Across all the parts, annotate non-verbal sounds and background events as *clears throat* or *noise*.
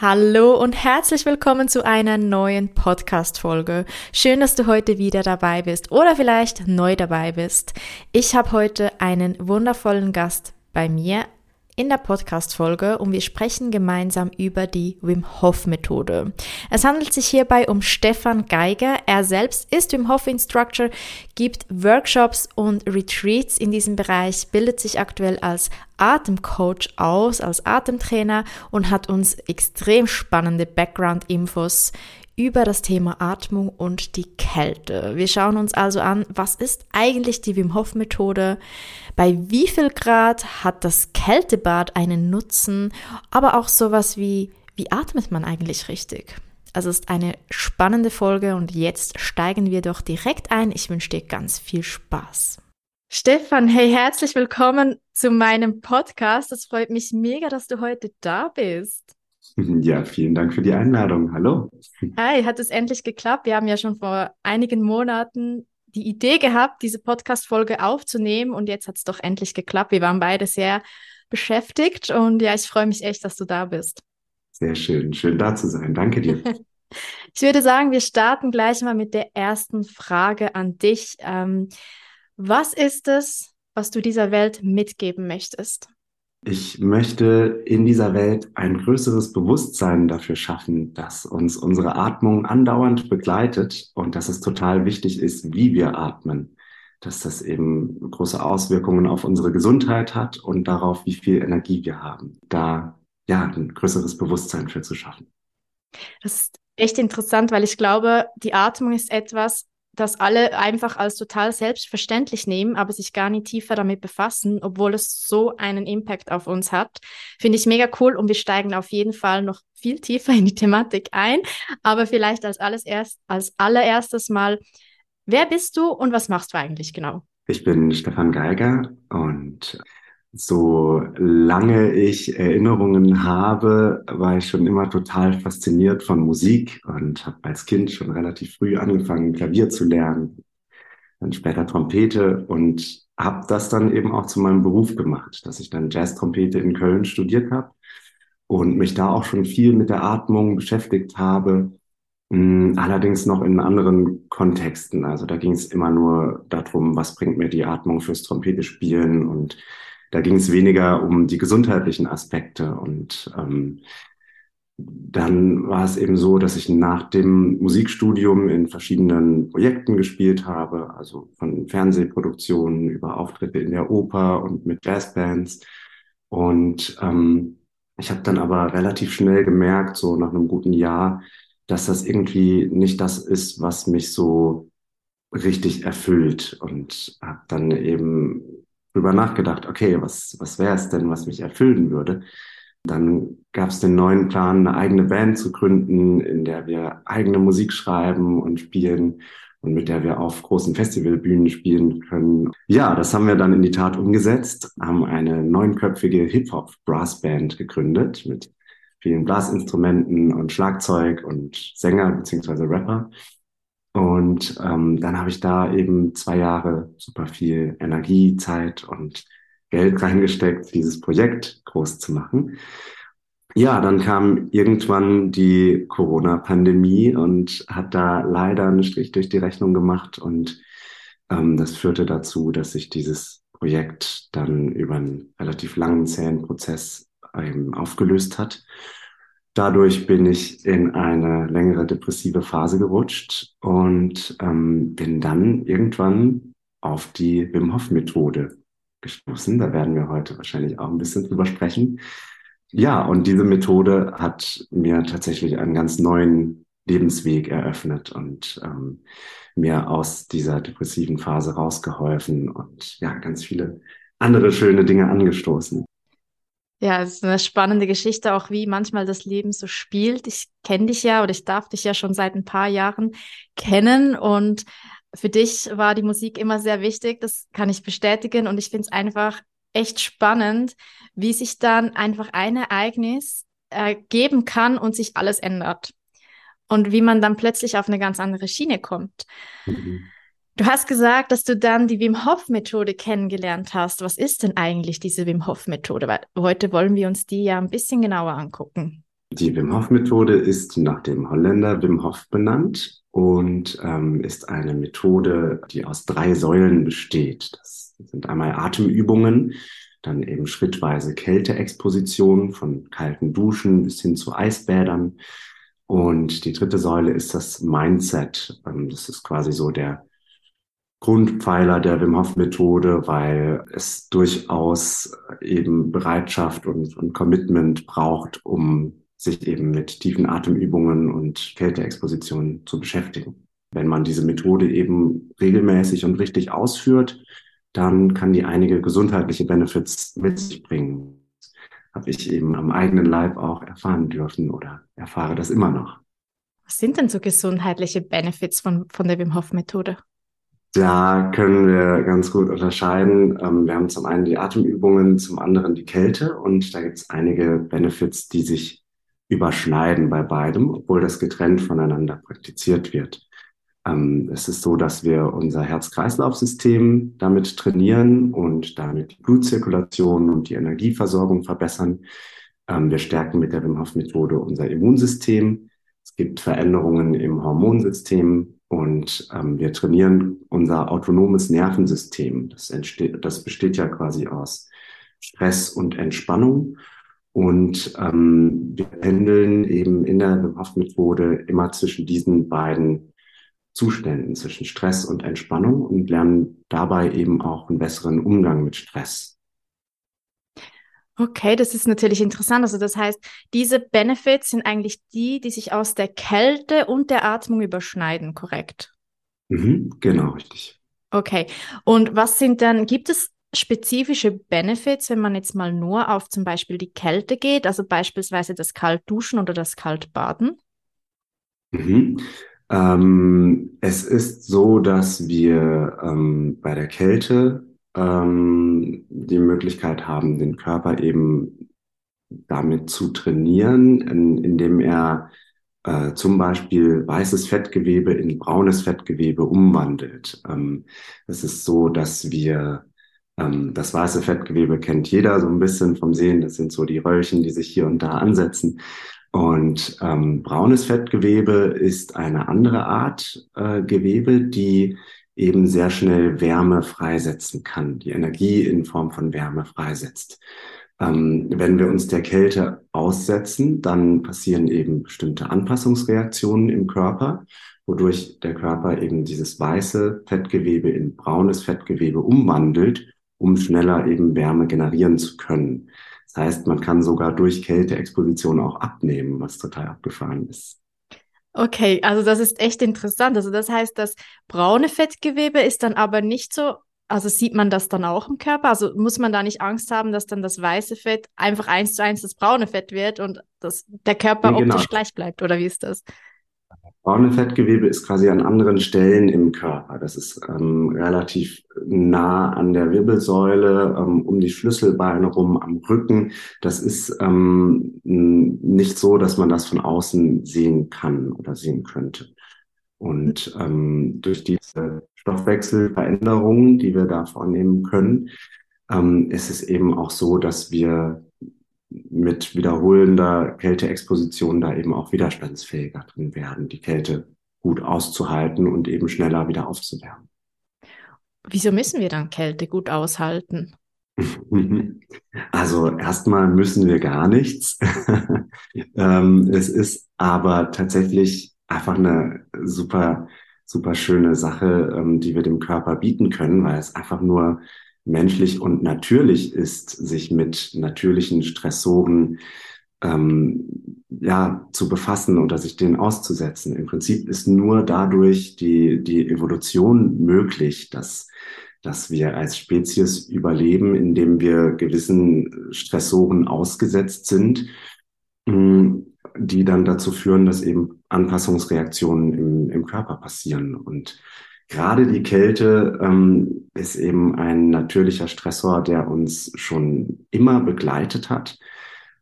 Hallo und herzlich willkommen zu einer neuen Podcast-Folge. Schön, dass du heute wieder dabei bist oder vielleicht neu dabei bist. Ich habe heute einen wundervollen Gast bei mir in der Podcast-Folge und wir sprechen gemeinsam über die Wim Hof Methode. Es handelt sich hierbei um Stefan Geiger. Er selbst ist Wim Hof Instructor, gibt Workshops und Retreats in diesem Bereich, bildet sich aktuell als Atemcoach aus, als Atemtrainer und hat uns extrem spannende Background-Infos über das Thema Atmung und die Kälte. Wir schauen uns also an, was ist eigentlich die Wim Hof Methode? Bei wie viel Grad hat das Kältebad einen Nutzen? Aber auch sowas wie, wie atmet man eigentlich richtig? Also es ist eine spannende Folge und jetzt steigen wir doch direkt ein. Ich wünsche dir ganz viel Spaß. Stefan, hey, herzlich willkommen zu meinem Podcast. Es freut mich mega, dass du heute da bist. Ja, vielen Dank für die Einladung. Hallo. Hi, hat es endlich geklappt? Wir haben ja schon vor einigen Monaten die Idee gehabt, diese Podcast-Folge aufzunehmen und jetzt hat es doch endlich geklappt. Wir waren beide sehr beschäftigt und ja, ich freue mich echt, dass du da bist. Sehr schön, schön da zu sein. Danke dir. *laughs* ich würde sagen, wir starten gleich mal mit der ersten Frage an dich. Ähm, was ist es, was du dieser Welt mitgeben möchtest? Ich möchte in dieser Welt ein größeres Bewusstsein dafür schaffen, dass uns unsere Atmung andauernd begleitet und dass es total wichtig ist, wie wir atmen. Dass das eben große Auswirkungen auf unsere Gesundheit hat und darauf, wie viel Energie wir haben. Da ja ein größeres Bewusstsein für zu schaffen. Das ist echt interessant, weil ich glaube, die Atmung ist etwas, das alle einfach als total selbstverständlich nehmen, aber sich gar nicht tiefer damit befassen, obwohl es so einen Impact auf uns hat. Finde ich mega cool und wir steigen auf jeden Fall noch viel tiefer in die Thematik ein. Aber vielleicht als alles erst, als allererstes mal, wer bist du und was machst du eigentlich genau? Ich bin Stefan Geiger und so lange ich Erinnerungen habe, war ich schon immer total fasziniert von Musik und habe als Kind schon relativ früh angefangen, Klavier zu lernen, dann später Trompete und habe das dann eben auch zu meinem Beruf gemacht, dass ich dann Jazz-Trompete in Köln studiert habe und mich da auch schon viel mit der Atmung beschäftigt habe, hm, allerdings noch in anderen Kontexten. Also da ging es immer nur darum, was bringt mir die Atmung fürs Trompete spielen und da ging es weniger um die gesundheitlichen Aspekte. Und ähm, dann war es eben so, dass ich nach dem Musikstudium in verschiedenen Projekten gespielt habe, also von Fernsehproduktionen über Auftritte in der Oper und mit Jazzbands. Und ähm, ich habe dann aber relativ schnell gemerkt, so nach einem guten Jahr, dass das irgendwie nicht das ist, was mich so richtig erfüllt und habe dann eben drüber nachgedacht, okay, was, was wäre es denn, was mich erfüllen würde? Dann gab es den neuen Plan, eine eigene Band zu gründen, in der wir eigene Musik schreiben und spielen und mit der wir auf großen Festivalbühnen spielen können. Ja, das haben wir dann in die Tat umgesetzt, haben eine neunköpfige Hip-Hop-Brass-Band gegründet mit vielen Blasinstrumenten und Schlagzeug und Sänger beziehungsweise Rapper und ähm, dann habe ich da eben zwei Jahre super viel Energie, Zeit und Geld *laughs* reingesteckt, dieses Projekt groß zu machen. Ja, dann kam irgendwann die Corona-Pandemie und hat da leider einen Strich durch die Rechnung gemacht. Und ähm, das führte dazu, dass sich dieses Projekt dann über einen relativ langen, zähen Prozess ähm, aufgelöst hat. Dadurch bin ich in eine längere depressive Phase gerutscht und ähm, bin dann irgendwann auf die Wim Hof Methode gestoßen. Da werden wir heute wahrscheinlich auch ein bisschen drüber sprechen. Ja, und diese Methode hat mir tatsächlich einen ganz neuen Lebensweg eröffnet und ähm, mir aus dieser depressiven Phase rausgeholfen und ja, ganz viele andere schöne Dinge angestoßen. Ja, es ist eine spannende Geschichte, auch wie manchmal das Leben so spielt. Ich kenne dich ja oder ich darf dich ja schon seit ein paar Jahren kennen und für dich war die Musik immer sehr wichtig, das kann ich bestätigen und ich finde es einfach echt spannend, wie sich dann einfach ein Ereignis äh, geben kann und sich alles ändert und wie man dann plötzlich auf eine ganz andere Schiene kommt. Mhm. Du hast gesagt, dass du dann die Wim Hof Methode kennengelernt hast. Was ist denn eigentlich diese Wim Hof Methode? Weil heute wollen wir uns die ja ein bisschen genauer angucken. Die Wim Hof Methode ist nach dem Holländer Wim Hof benannt und ähm, ist eine Methode, die aus drei Säulen besteht. Das sind einmal Atemübungen, dann eben schrittweise Kälteexposition von kalten Duschen bis hin zu Eisbädern. Und die dritte Säule ist das Mindset. Ähm, das ist quasi so der Grundpfeiler der Wim Hof Methode, weil es durchaus eben Bereitschaft und, und Commitment braucht, um sich eben mit tiefen Atemübungen und Kälteexpositionen zu beschäftigen. Wenn man diese Methode eben regelmäßig und richtig ausführt, dann kann die einige gesundheitliche Benefits mit sich bringen. Habe ich eben am eigenen Leib auch erfahren dürfen oder erfahre das immer noch. Was sind denn so gesundheitliche Benefits von, von der Wim Hof Methode? Da können wir ganz gut unterscheiden. Ähm, wir haben zum einen die Atemübungen, zum anderen die Kälte und da gibt es einige Benefits, die sich überschneiden bei beidem, obwohl das getrennt voneinander praktiziert wird. Ähm, es ist so, dass wir unser Herz-Kreislauf-System damit trainieren und damit die Blutzirkulation und die Energieversorgung verbessern. Ähm, wir stärken mit der Wim Hof Methode unser Immunsystem. Es gibt Veränderungen im Hormonsystem, und ähm, wir trainieren unser autonomes Nervensystem. Das, entsteht, das besteht ja quasi aus Stress und Entspannung. Und ähm, wir pendeln eben in der Wim Methode immer zwischen diesen beiden Zuständen, zwischen Stress und Entspannung und lernen dabei eben auch einen besseren Umgang mit Stress. Okay, das ist natürlich interessant. Also das heißt, diese Benefits sind eigentlich die, die sich aus der Kälte und der Atmung überschneiden, korrekt? Mhm, genau, richtig. Okay. Und was sind dann, gibt es spezifische Benefits, wenn man jetzt mal nur auf zum Beispiel die Kälte geht, also beispielsweise das Kaltduschen oder das Kaltbaden? Mhm. Ähm, es ist so, dass wir ähm, bei der Kälte ähm, die Möglichkeit haben, den Körper eben damit zu trainieren, in, indem er äh, zum Beispiel weißes Fettgewebe in braunes Fettgewebe umwandelt. Ähm, es ist so, dass wir ähm, das weiße Fettgewebe kennt jeder so ein bisschen vom Sehen. Das sind so die Röllchen, die sich hier und da ansetzen. Und ähm, braunes Fettgewebe ist eine andere Art äh, Gewebe, die eben sehr schnell Wärme freisetzen kann, die Energie in Form von Wärme freisetzt. Ähm, wenn wir uns der Kälte aussetzen, dann passieren eben bestimmte Anpassungsreaktionen im Körper, wodurch der Körper eben dieses weiße Fettgewebe in braunes Fettgewebe umwandelt, um schneller eben Wärme generieren zu können. Das heißt, man kann sogar durch Kälteexposition auch abnehmen, was total abgefahren ist. Okay, also das ist echt interessant. Also das heißt, das braune Fettgewebe ist dann aber nicht so, also sieht man das dann auch im Körper? Also muss man da nicht Angst haben, dass dann das weiße Fett einfach eins zu eins das braune Fett wird und dass der Körper genau. optisch gleich bleibt, oder wie ist das? Braune Fettgewebe ist quasi an anderen Stellen im Körper. Das ist ähm, relativ nah an der Wirbelsäule, ähm, um die Schlüsselbeine rum, am Rücken. Das ist ähm, nicht so, dass man das von außen sehen kann oder sehen könnte. Und ähm, durch diese Stoffwechselveränderungen, die wir da vornehmen können, ähm, ist es eben auch so, dass wir mit wiederholender Kälteexposition da eben auch widerstandsfähiger drin werden, die Kälte gut auszuhalten und eben schneller wieder aufzuwärmen. Wieso müssen wir dann Kälte gut aushalten? *laughs* Also erstmal müssen wir gar nichts. *laughs* ähm, es ist aber tatsächlich einfach eine super, super schöne Sache, ähm, die wir dem Körper bieten können, weil es einfach nur menschlich und natürlich ist, sich mit natürlichen Stressoren ähm, ja, zu befassen oder sich denen auszusetzen. Im Prinzip ist nur dadurch die, die Evolution möglich, dass, dass wir als Spezies überleben, indem wir gewissen Stressoren ausgesetzt sind, die dann dazu führen, dass eben Anpassungsreaktionen im, im Körper passieren. Und gerade die Kälte ähm, ist eben ein natürlicher Stressor, der uns schon immer begleitet hat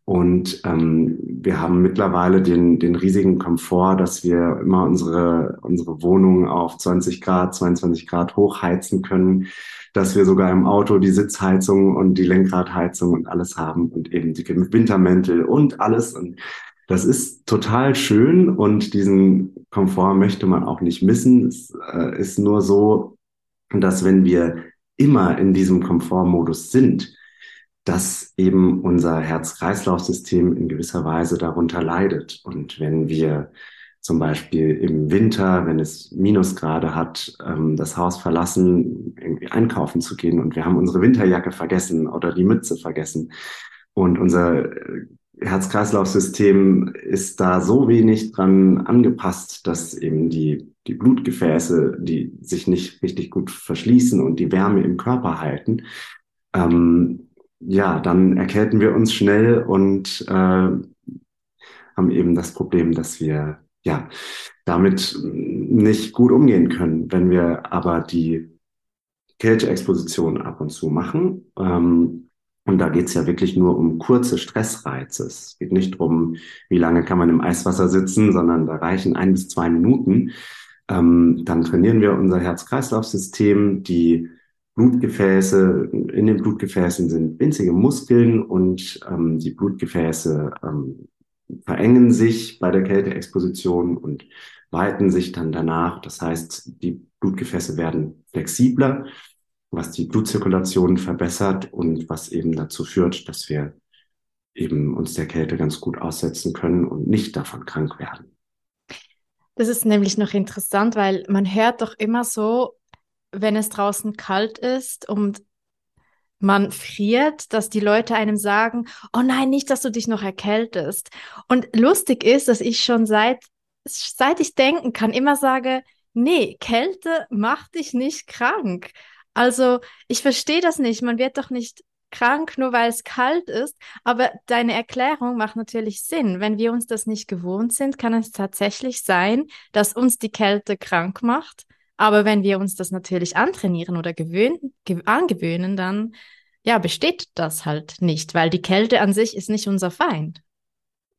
und ähm, wir haben mittlerweile den, den riesigen Komfort, dass wir immer unsere, unsere Wohnung auf 20 Grad, 22 Grad hochheizen können, dass wir sogar im Auto die Sitzheizung und die Lenkradheizung und alles haben und eben die Wintermäntel und alles. Und das ist total schön und diesen Komfort möchte man auch nicht missen. Es äh, ist nur so, dass wenn wir immer in diesem Komfortmodus sind, dass eben unser Herz-Kreislauf-System in gewisser Weise darunter leidet. Und wenn wir zum Beispiel im Winter, wenn es Minusgrade hat, ähm, das Haus verlassen, irgendwie einkaufen zu gehen und wir haben unsere Winterjacke vergessen oder die Mütze vergessen und unser äh, Herz-Kreislauf-System ist da so wenig dran angepasst, dass eben die, die Blutgefäße, die sich nicht richtig gut verschließen und die Wärme im Körper halten, ähm, ja, dann erkälten wir uns schnell und äh, haben eben das Problem, dass wir ja damit nicht gut umgehen können. Wenn wir aber die Kälteexposition ab und zu machen, ähm, und da geht's ja wirklich nur um kurze Stressreize. Es geht nicht darum, wie lange kann man im Eiswasser sitzen, sondern da reichen ein bis zwei Minuten. Ähm, dann trainieren wir unser Herz-Kreislauf-System, die Blutgefäße, in den Blutgefäßen sind winzige Muskeln und ähm, die Blutgefäße ähm, verengen sich bei der Kälteexposition und weiten sich dann danach. Das heißt, die Blutgefäße werden flexibler, was die Blutzirkulation verbessert und was eben dazu führt, dass wir eben uns der Kälte ganz gut aussetzen können und nicht davon krank werden. Das ist nämlich noch interessant, weil man hört doch immer so, wenn es draußen kalt ist und man friert, dass die Leute einem sagen, oh nein, nicht, dass du dich noch erkältest. Und lustig ist, dass ich schon seit, seit ich denken kann, immer sage, nee, Kälte macht dich nicht krank. Also ich verstehe das nicht. Man wird doch nicht krank, nur weil es kalt ist. Aber deine Erklärung macht natürlich Sinn. Wenn wir uns das nicht gewohnt sind, kann es tatsächlich sein, dass uns die Kälte krank macht. Aber wenn wir uns das natürlich antrainieren oder gewöhnen, ge angewöhnen, dann ja, besteht das halt nicht, weil die Kälte an sich ist nicht unser Feind.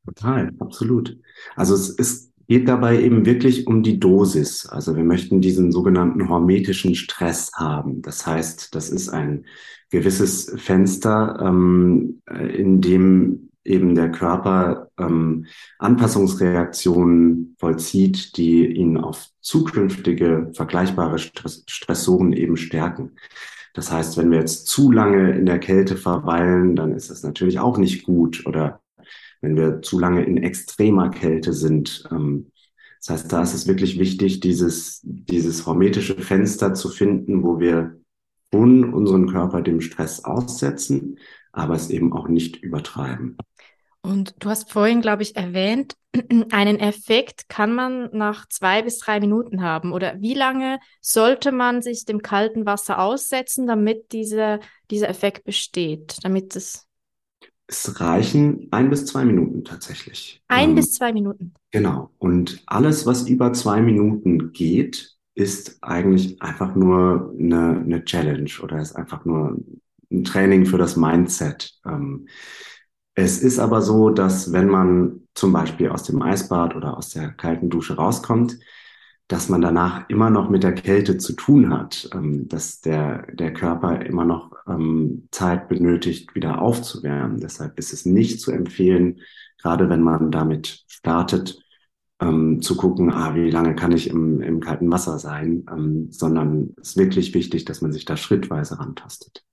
Total, absolut. Also es, es geht dabei eben wirklich um die Dosis. Also wir möchten diesen sogenannten hormetischen Stress haben. Das heißt, das ist ein gewisses Fenster, ähm, in dem eben der Körper ähm, Anpassungsreaktionen vollzieht, die ihn auf zukünftige vergleichbare Stress Stressoren eben stärken. Das heißt, wenn wir jetzt zu lange in der Kälte verweilen, dann ist das natürlich auch nicht gut. Oder wenn wir zu lange in extremer Kälte sind. Ähm, das heißt, da ist es wirklich wichtig, dieses, dieses hormetische Fenster zu finden, wo wir schon unseren Körper dem Stress aussetzen, aber es eben auch nicht übertreiben. Und du hast vorhin, glaube ich, erwähnt, *clears throat* einen Effekt kann man nach zwei bis drei Minuten haben. Oder wie lange sollte man sich dem kalten Wasser aussetzen, damit diese, dieser Effekt besteht, damit es es reichen ein bis zwei Minuten tatsächlich. Ein ähm, bis zwei Minuten. Genau. Und alles, was über zwei Minuten geht, ist eigentlich einfach nur eine, eine Challenge oder ist einfach nur ein Training für das Mindset. Ähm, es ist aber so, dass wenn man zum Beispiel aus dem Eisbad oder aus der kalten Dusche rauskommt, dass man danach immer noch mit der Kälte zu tun hat, ähm, dass der, der Körper immer noch ähm, Zeit benötigt, wieder aufzuwärmen. Deshalb ist es nicht zu empfehlen, gerade wenn man damit startet, ähm, zu gucken, ah, wie lange kann ich im, im kalten Wasser sein, ähm, sondern es ist wirklich wichtig, dass man sich da schrittweise rantastet.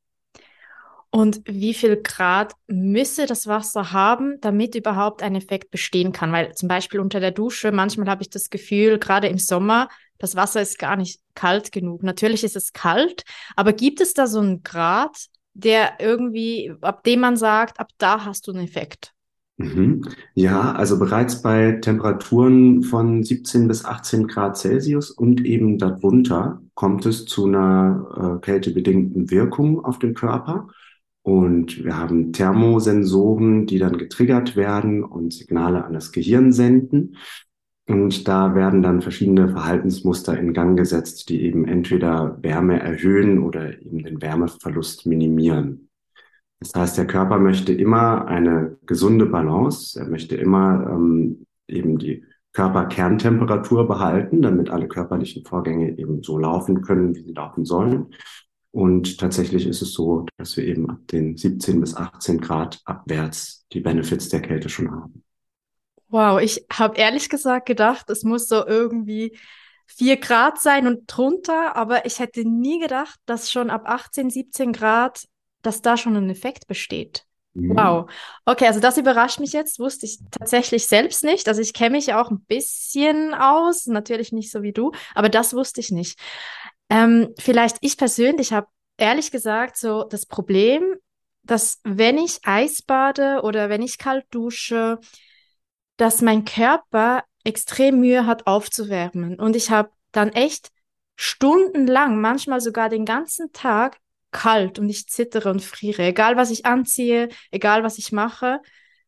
Und wie viel Grad müsse das Wasser haben, damit überhaupt ein Effekt bestehen kann? Weil zum Beispiel unter der Dusche, manchmal habe ich das Gefühl, gerade im Sommer, das Wasser ist gar nicht kalt genug. Natürlich ist es kalt, aber gibt es da so einen Grad, der irgendwie, ab dem man sagt, ab da hast du einen Effekt? Mhm. Ja, also bereits bei Temperaturen von 17 bis 18 Grad Celsius und eben darunter kommt es zu einer äh, kältebedingten Wirkung auf den Körper. Und wir haben Thermosensoren, die dann getriggert werden und Signale an das Gehirn senden. Und da werden dann verschiedene Verhaltensmuster in Gang gesetzt, die eben entweder Wärme erhöhen oder eben den Wärmeverlust minimieren. Das heißt, der Körper möchte immer eine gesunde Balance. Er möchte immer ähm, eben die Körperkerntemperatur behalten, damit alle körperlichen Vorgänge eben so laufen können, wie sie laufen sollen. Und tatsächlich ist es so, dass wir eben ab den 17 bis 18 Grad abwärts die Benefits der Kälte schon haben. Wow, ich habe ehrlich gesagt gedacht, es muss so irgendwie 4 Grad sein und drunter, aber ich hätte nie gedacht, dass schon ab 18, 17 Grad dass da schon ein Effekt besteht. Mhm. Wow. Okay, also das überrascht mich jetzt, wusste ich tatsächlich selbst nicht. Also ich kenne mich ja auch ein bisschen aus, natürlich nicht so wie du, aber das wusste ich nicht. Ähm, vielleicht ich persönlich habe ehrlich gesagt so das Problem, dass wenn ich Eis bade oder wenn ich kalt dusche, dass mein Körper extrem Mühe hat aufzuwärmen und ich habe dann echt stundenlang, manchmal sogar den ganzen Tag kalt und ich zittere und friere, egal was ich anziehe, egal was ich mache.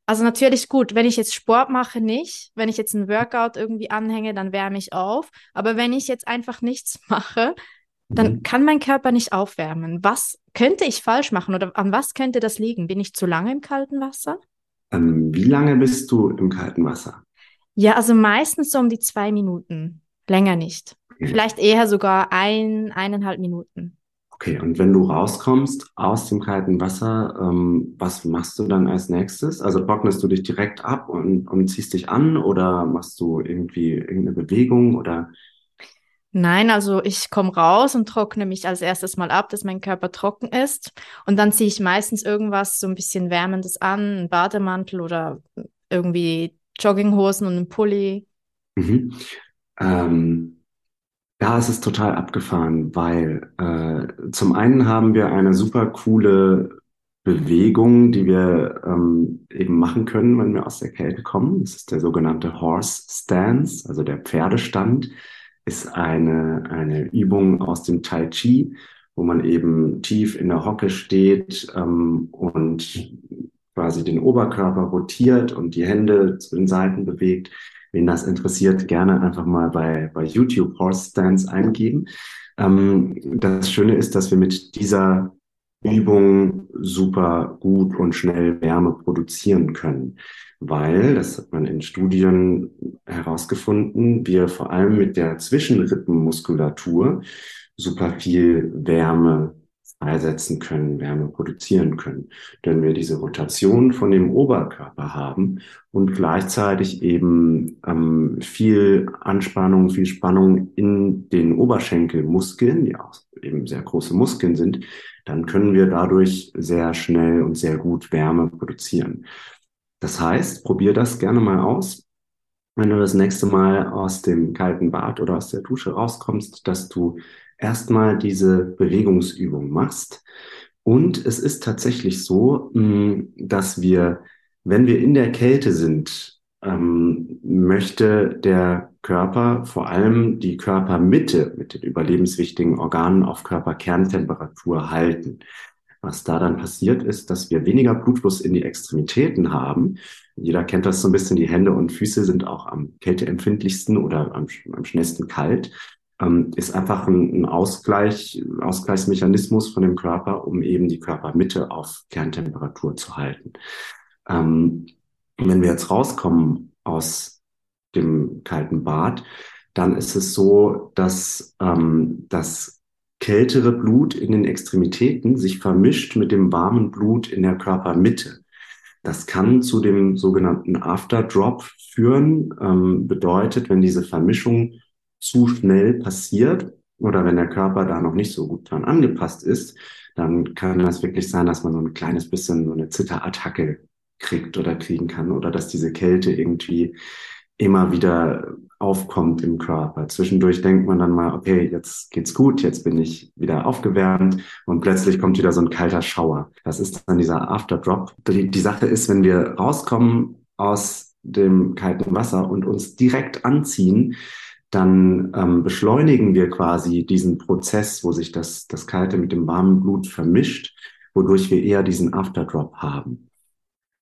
Also natürlich gut, wenn ich jetzt Sport mache, nicht. Wenn ich jetzt ein Workout irgendwie anhänge, dann wärme ich auf. Aber wenn ich jetzt einfach nichts *laughs* mache, dann mhm. kann mein Körper nicht aufwärmen. Was könnte ich falsch machen oder an was könnte das liegen? Bin ich zu lange im kalten Wasser? Ähm, wie lange bist du im kalten Wasser? Ja, also meistens so um die zwei Minuten. Länger nicht. Vielleicht eher sogar ein, eineinhalb Minuten. Okay, und wenn du rauskommst aus dem kalten Wasser, ähm, was machst du dann als nächstes? Also trocknest du dich direkt ab und, und ziehst dich an oder machst du irgendwie irgendeine Bewegung oder? Nein, also ich komme raus und trockne mich als erstes mal ab, dass mein Körper trocken ist. Und dann ziehe ich meistens irgendwas so ein bisschen Wärmendes an, einen Bademantel oder irgendwie Jogginghosen und einen Pulli. Mhm. Ähm, ja, es ist total abgefahren, weil äh, zum einen haben wir eine super coole Bewegung, die wir ähm, eben machen können, wenn wir aus der Kälte kommen. Das ist der sogenannte Horse Stance, also der Pferdestand, ist eine, eine Übung aus dem Tai Chi, wo man eben tief in der Hocke steht ähm, und quasi den Oberkörper rotiert und die Hände zu den Seiten bewegt Wen das interessiert, gerne einfach mal bei, bei YouTube Horse Stance eingeben. Ähm, das Schöne ist, dass wir mit dieser Übung super gut und schnell Wärme produzieren können, weil, das hat man in Studien herausgefunden, wir vor allem mit der Zwischenrippenmuskulatur super viel Wärme freisetzen können, Wärme produzieren können. Wenn wir diese Rotation von dem Oberkörper haben und gleichzeitig eben ähm, viel Anspannung, viel Spannung in den Oberschenkelmuskeln, die auch eben sehr große Muskeln sind, dann können wir dadurch sehr schnell und sehr gut Wärme produzieren. Das heißt, probier das gerne mal aus wenn du das nächste Mal aus dem kalten Bad oder aus der Dusche rauskommst, dass du erstmal diese Bewegungsübung machst. Und es ist tatsächlich so, mm, dass wir, wenn wir in der Kälte sind, ähm, möchte der Körper vor allem die Körpermitte mit den überlebenswichtigen Organen auf Körperkerntemperatur halten. Was da dann passiert ist, dass wir weniger Blutfluss in die Extremitäten haben. Jeder kennt das so ein bisschen, die Hände und Füße sind auch am kälteempfindlichsten oder am, am schnellsten kalt ähm, ist einfach ein, ein Ausgleich, Ausgleichsmechanismus von dem Körper, um eben die Körpermitte auf Kerntemperatur zu halten. Ähm, wenn wir jetzt rauskommen aus dem kalten Bad, dann ist es so, dass ähm, das kältere Blut in den Extremitäten sich vermischt mit dem warmen Blut in der Körpermitte. Das kann zu dem sogenannten Afterdrop führen, ähm, bedeutet, wenn diese Vermischung zu schnell passiert oder wenn der Körper da noch nicht so gut dran angepasst ist, dann kann das wirklich sein, dass man so ein kleines bisschen so eine Zitterattacke kriegt oder kriegen kann oder dass diese Kälte irgendwie immer wieder aufkommt im Körper. Zwischendurch denkt man dann mal, okay, jetzt geht's gut, jetzt bin ich wieder aufgewärmt und plötzlich kommt wieder so ein kalter Schauer. Das ist dann dieser Afterdrop. Die, die Sache ist, wenn wir rauskommen aus dem kalten Wasser und uns direkt anziehen, dann ähm, beschleunigen wir quasi diesen Prozess, wo sich das, das kalte mit dem warmen Blut vermischt, wodurch wir eher diesen Afterdrop haben.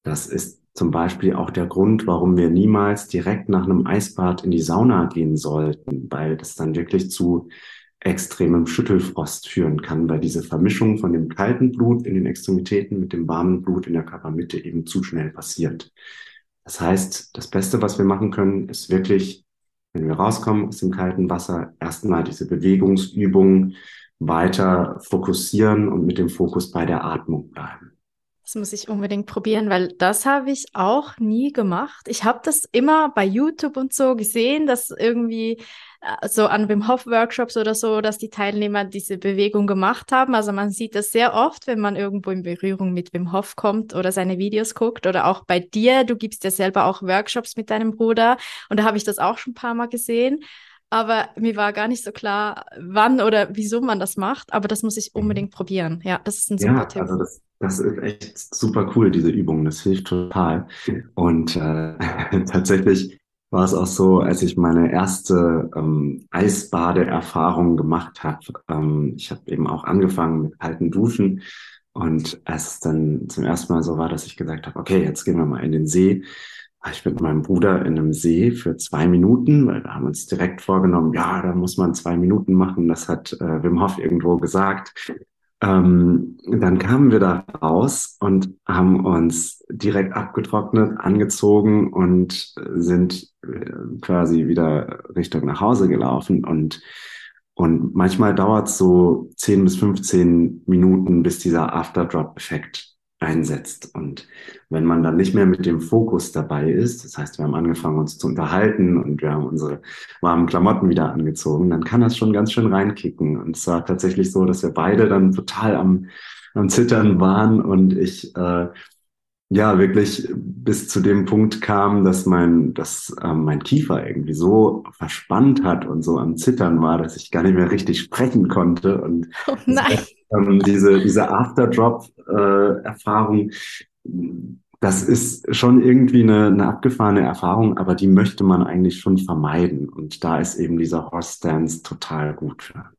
Das ist zum Beispiel auch der Grund, warum wir niemals direkt nach einem Eisbad in die Sauna gehen sollten, weil das dann wirklich zu extremem Schüttelfrost führen kann, weil diese Vermischung von dem kalten Blut in den Extremitäten mit dem warmen Blut in der Körpermitte eben zu schnell passiert. Das heißt, das Beste, was wir machen können, ist wirklich, wenn wir rauskommen aus dem kalten Wasser, erstmal diese Bewegungsübung weiter fokussieren und mit dem Fokus bei der Atmung bleiben. Das muss ich unbedingt probieren, weil das habe ich auch nie gemacht. Ich habe das immer bei YouTube und so gesehen, dass irgendwie so an Wim Hof Workshops oder so, dass die Teilnehmer diese Bewegung gemacht haben. Also man sieht das sehr oft, wenn man irgendwo in Berührung mit Wim Hof kommt oder seine Videos guckt oder auch bei dir. Du gibst ja selber auch Workshops mit deinem Bruder und da habe ich das auch schon ein paar Mal gesehen aber mir war gar nicht so klar, wann oder wieso man das macht. Aber das muss ich mhm. unbedingt probieren. Ja, das ist ein super ja, Tipp. Also das, das ist echt super cool, diese Übung. Das hilft total. Und äh, *laughs* tatsächlich war es auch so, als ich meine erste ähm, Eisbadeerfahrung gemacht habe. Ähm, ich habe eben auch angefangen mit kalten Duschen. Und als es dann zum ersten Mal so war, dass ich gesagt habe, okay, jetzt gehen wir mal in den See, ich mit meinem Bruder in einem See für zwei Minuten, weil wir haben uns direkt vorgenommen, ja, da muss man zwei Minuten machen. Das hat äh, Wim Hof irgendwo gesagt. Ähm, dann kamen wir da raus und haben uns direkt abgetrocknet, angezogen und sind äh, quasi wieder Richtung nach Hause gelaufen. Und, und manchmal dauert es so zehn bis 15 Minuten, bis dieser Afterdrop-Effekt einsetzt. Und wenn man dann nicht mehr mit dem Fokus dabei ist, das heißt, wir haben angefangen, uns zu unterhalten und wir haben unsere warmen Klamotten wieder angezogen, dann kann das schon ganz schön reinkicken. Und es war tatsächlich so, dass wir beide dann total am, am Zittern waren und ich äh, ja wirklich bis zu dem Punkt kam, dass mein, dass äh, mein Kiefer irgendwie so verspannt hat und so am Zittern war, dass ich gar nicht mehr richtig sprechen konnte. Und oh nein. Ähm, diese, diese Afterdrop-Erfahrung, das ist schon irgendwie eine, eine abgefahrene Erfahrung, aber die möchte man eigentlich schon vermeiden. Und da ist eben dieser Horse Dance total gut für.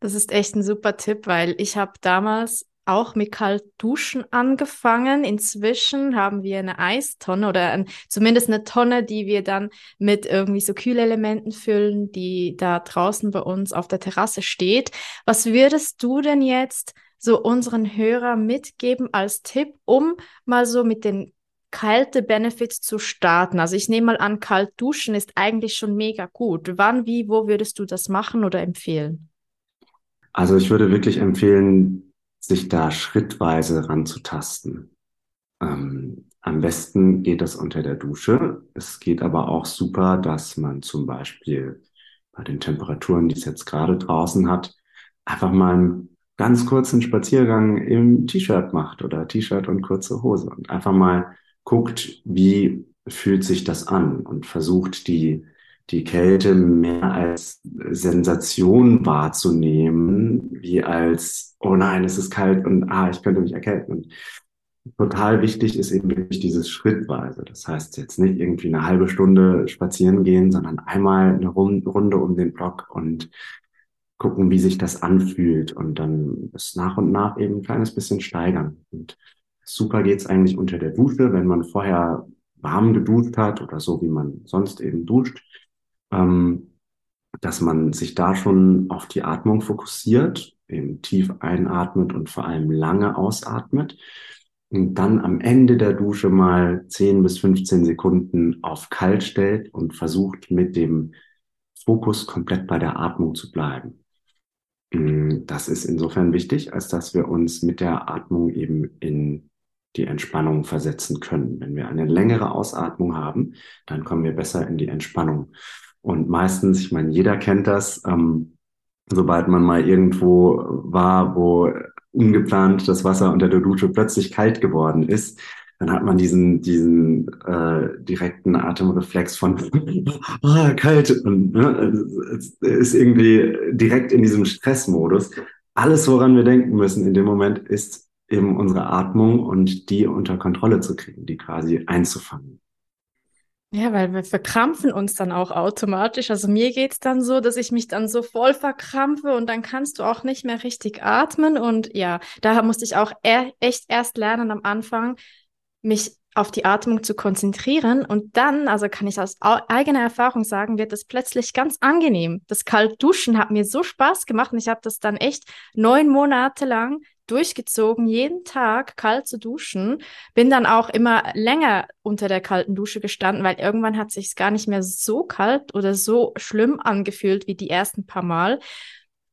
Das ist echt ein super Tipp, weil ich habe damals auch mit Kaltduschen angefangen. Inzwischen haben wir eine Eistonne oder ein, zumindest eine Tonne, die wir dann mit irgendwie so Kühlelementen füllen, die da draußen bei uns auf der Terrasse steht. Was würdest du denn jetzt so unseren Hörer mitgeben als Tipp, um mal so mit den kalte Benefits zu starten? Also ich nehme mal an, kalt duschen ist eigentlich schon mega gut. Wann, wie, wo würdest du das machen oder empfehlen? Also ich würde wirklich empfehlen, sich da schrittweise ranzutasten. Ähm, am besten geht das unter der Dusche. Es geht aber auch super, dass man zum Beispiel bei den Temperaturen, die es jetzt gerade draußen hat, einfach mal einen ganz kurzen Spaziergang im T-Shirt macht oder T-Shirt und kurze Hose und einfach mal guckt, wie fühlt sich das an und versucht die die Kälte mehr als Sensation wahrzunehmen, wie als, oh nein, es ist kalt und ah, ich könnte mich erkälten. Und total wichtig ist eben wirklich dieses Schrittweise. Das heißt jetzt nicht irgendwie eine halbe Stunde spazieren gehen, sondern einmal eine Runde um den Block und gucken, wie sich das anfühlt und dann es nach und nach eben ein kleines bisschen steigern. Und super geht's eigentlich unter der Dusche, wenn man vorher warm geduscht hat oder so, wie man sonst eben duscht ähm, dass man sich da schon auf die Atmung fokussiert, eben tief einatmet und vor allem lange ausatmet und dann am Ende der Dusche mal 10 bis 15 Sekunden auf kalt stellt und versucht mit dem Fokus komplett bei der Atmung zu bleiben. Mm, das ist insofern wichtig, als dass wir uns mit der Atmung eben in die Entspannung versetzen können. Wenn wir eine längere Ausatmung haben, dann kommen wir besser in die Entspannung. Und meistens, ich meine, jeder kennt das, ähm, sobald man mal irgendwo war, wo ungeplant das Wasser unter der Dusche plötzlich kalt geworden ist, dann hat man diesen, diesen äh, direkten Atemreflex von *laughs* ah, kalt und ne, es ist irgendwie direkt in diesem Stressmodus. Alles, woran wir denken müssen in dem Moment, ist eben unsere Atmung und die unter Kontrolle zu kriegen, die quasi einzufangen. Ja, weil wir verkrampfen uns dann auch automatisch. Also mir geht's dann so, dass ich mich dann so voll verkrampfe und dann kannst du auch nicht mehr richtig atmen. Und ja, daher musste ich auch e echt erst lernen am Anfang, mich auf die Atmung zu konzentrieren. Und dann, also kann ich aus eigener Erfahrung sagen, wird es plötzlich ganz angenehm. Das Kaltduschen hat mir so Spaß gemacht und ich habe das dann echt neun Monate lang durchgezogen, jeden Tag kalt zu duschen. Bin dann auch immer länger unter der kalten Dusche gestanden, weil irgendwann hat sich gar nicht mehr so kalt oder so schlimm angefühlt wie die ersten paar Mal.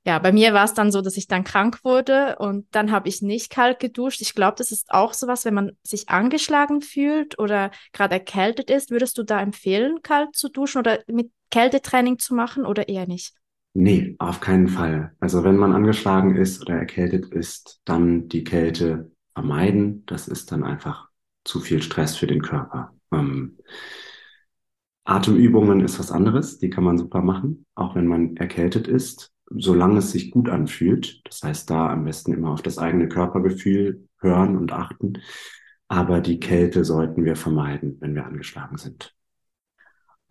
Ja, bei mir war es dann so, dass ich dann krank wurde und dann habe ich nicht kalt geduscht. Ich glaube, das ist auch sowas, wenn man sich angeschlagen fühlt oder gerade erkältet ist, würdest du da empfehlen, kalt zu duschen oder mit Kältetraining zu machen oder eher nicht? Nee, auf keinen Fall. Also wenn man angeschlagen ist oder erkältet ist, dann die Kälte vermeiden. Das ist dann einfach zu viel Stress für den Körper. Ähm, Atemübungen ist was anderes, die kann man super machen, auch wenn man erkältet ist, solange es sich gut anfühlt. Das heißt, da am besten immer auf das eigene Körpergefühl hören und achten. Aber die Kälte sollten wir vermeiden, wenn wir angeschlagen sind.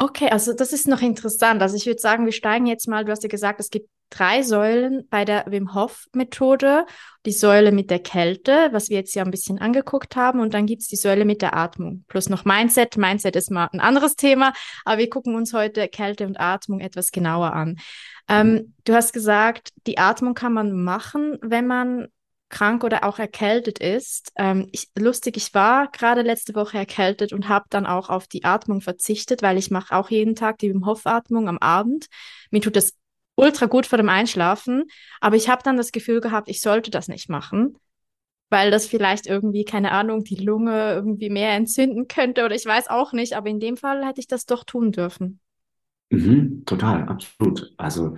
Okay, also das ist noch interessant. Also ich würde sagen, wir steigen jetzt mal, du hast ja gesagt, es gibt drei Säulen bei der Wim Hof Methode. Die Säule mit der Kälte, was wir jetzt ja ein bisschen angeguckt haben, und dann gibt's die Säule mit der Atmung. Plus noch Mindset. Mindset ist mal ein anderes Thema, aber wir gucken uns heute Kälte und Atmung etwas genauer an. Ähm, du hast gesagt, die Atmung kann man machen, wenn man krank oder auch erkältet ist. Ähm, ich, lustig, ich war gerade letzte Woche erkältet und habe dann auch auf die Atmung verzichtet, weil ich mache auch jeden Tag die Wim Hof Atmung am Abend. Mir tut das ultra gut vor dem Einschlafen, aber ich habe dann das Gefühl gehabt, ich sollte das nicht machen, weil das vielleicht irgendwie, keine Ahnung, die Lunge irgendwie mehr entzünden könnte oder ich weiß auch nicht, aber in dem Fall hätte ich das doch tun dürfen. Mhm, total, absolut. Also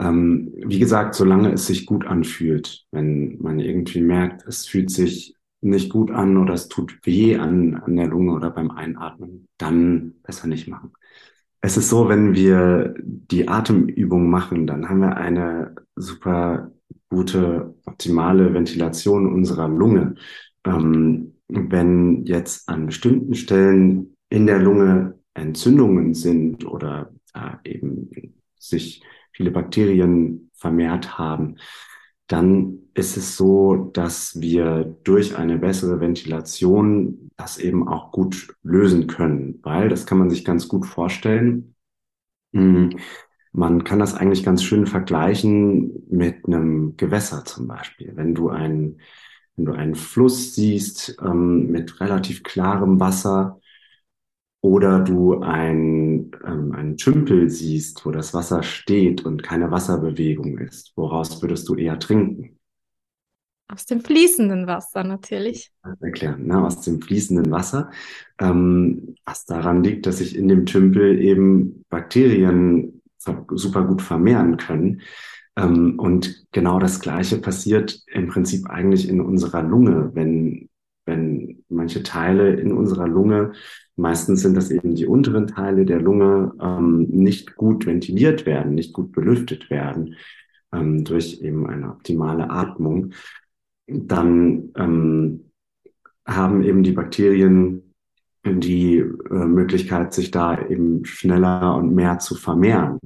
ähm, wie gesagt, solange es sich gut anfühlt, wenn man irgendwie merkt, es fühlt sich nicht gut an oder es tut weh an, an der Lunge oder beim Einatmen, dann besser nicht machen. Es ist so, wenn wir die Atemübung machen, dann haben wir eine super gute, optimale Ventilation unserer Lunge. Ähm, wenn jetzt an bestimmten Stellen in der Lunge Entzündungen sind oder äh, eben sich viele Bakterien vermehrt haben, dann ist es so, dass wir durch eine bessere Ventilation das eben auch gut lösen können, weil das kann man sich ganz gut vorstellen. Hm, man kann das eigentlich ganz schön vergleichen mit einem Gewässer zum Beispiel. Wenn du einen, wenn du einen Fluss siehst ähm, mit relativ klarem Wasser, oder du ein, ähm, einen Tümpel siehst, wo das Wasser steht und keine Wasserbewegung ist, woraus würdest du eher trinken? Aus dem fließenden Wasser natürlich. Erklären, ne? aus dem fließenden Wasser. Ähm, was daran liegt, dass sich in dem Tümpel eben Bakterien super gut vermehren können. Ähm, und genau das Gleiche passiert im Prinzip eigentlich in unserer Lunge, wenn, wenn manche Teile in unserer Lunge Meistens sind das eben die unteren Teile der Lunge ähm, nicht gut ventiliert werden, nicht gut belüftet werden ähm, durch eben eine optimale Atmung. Dann ähm, haben eben die Bakterien die äh, Möglichkeit, sich da eben schneller und mehr zu vermehren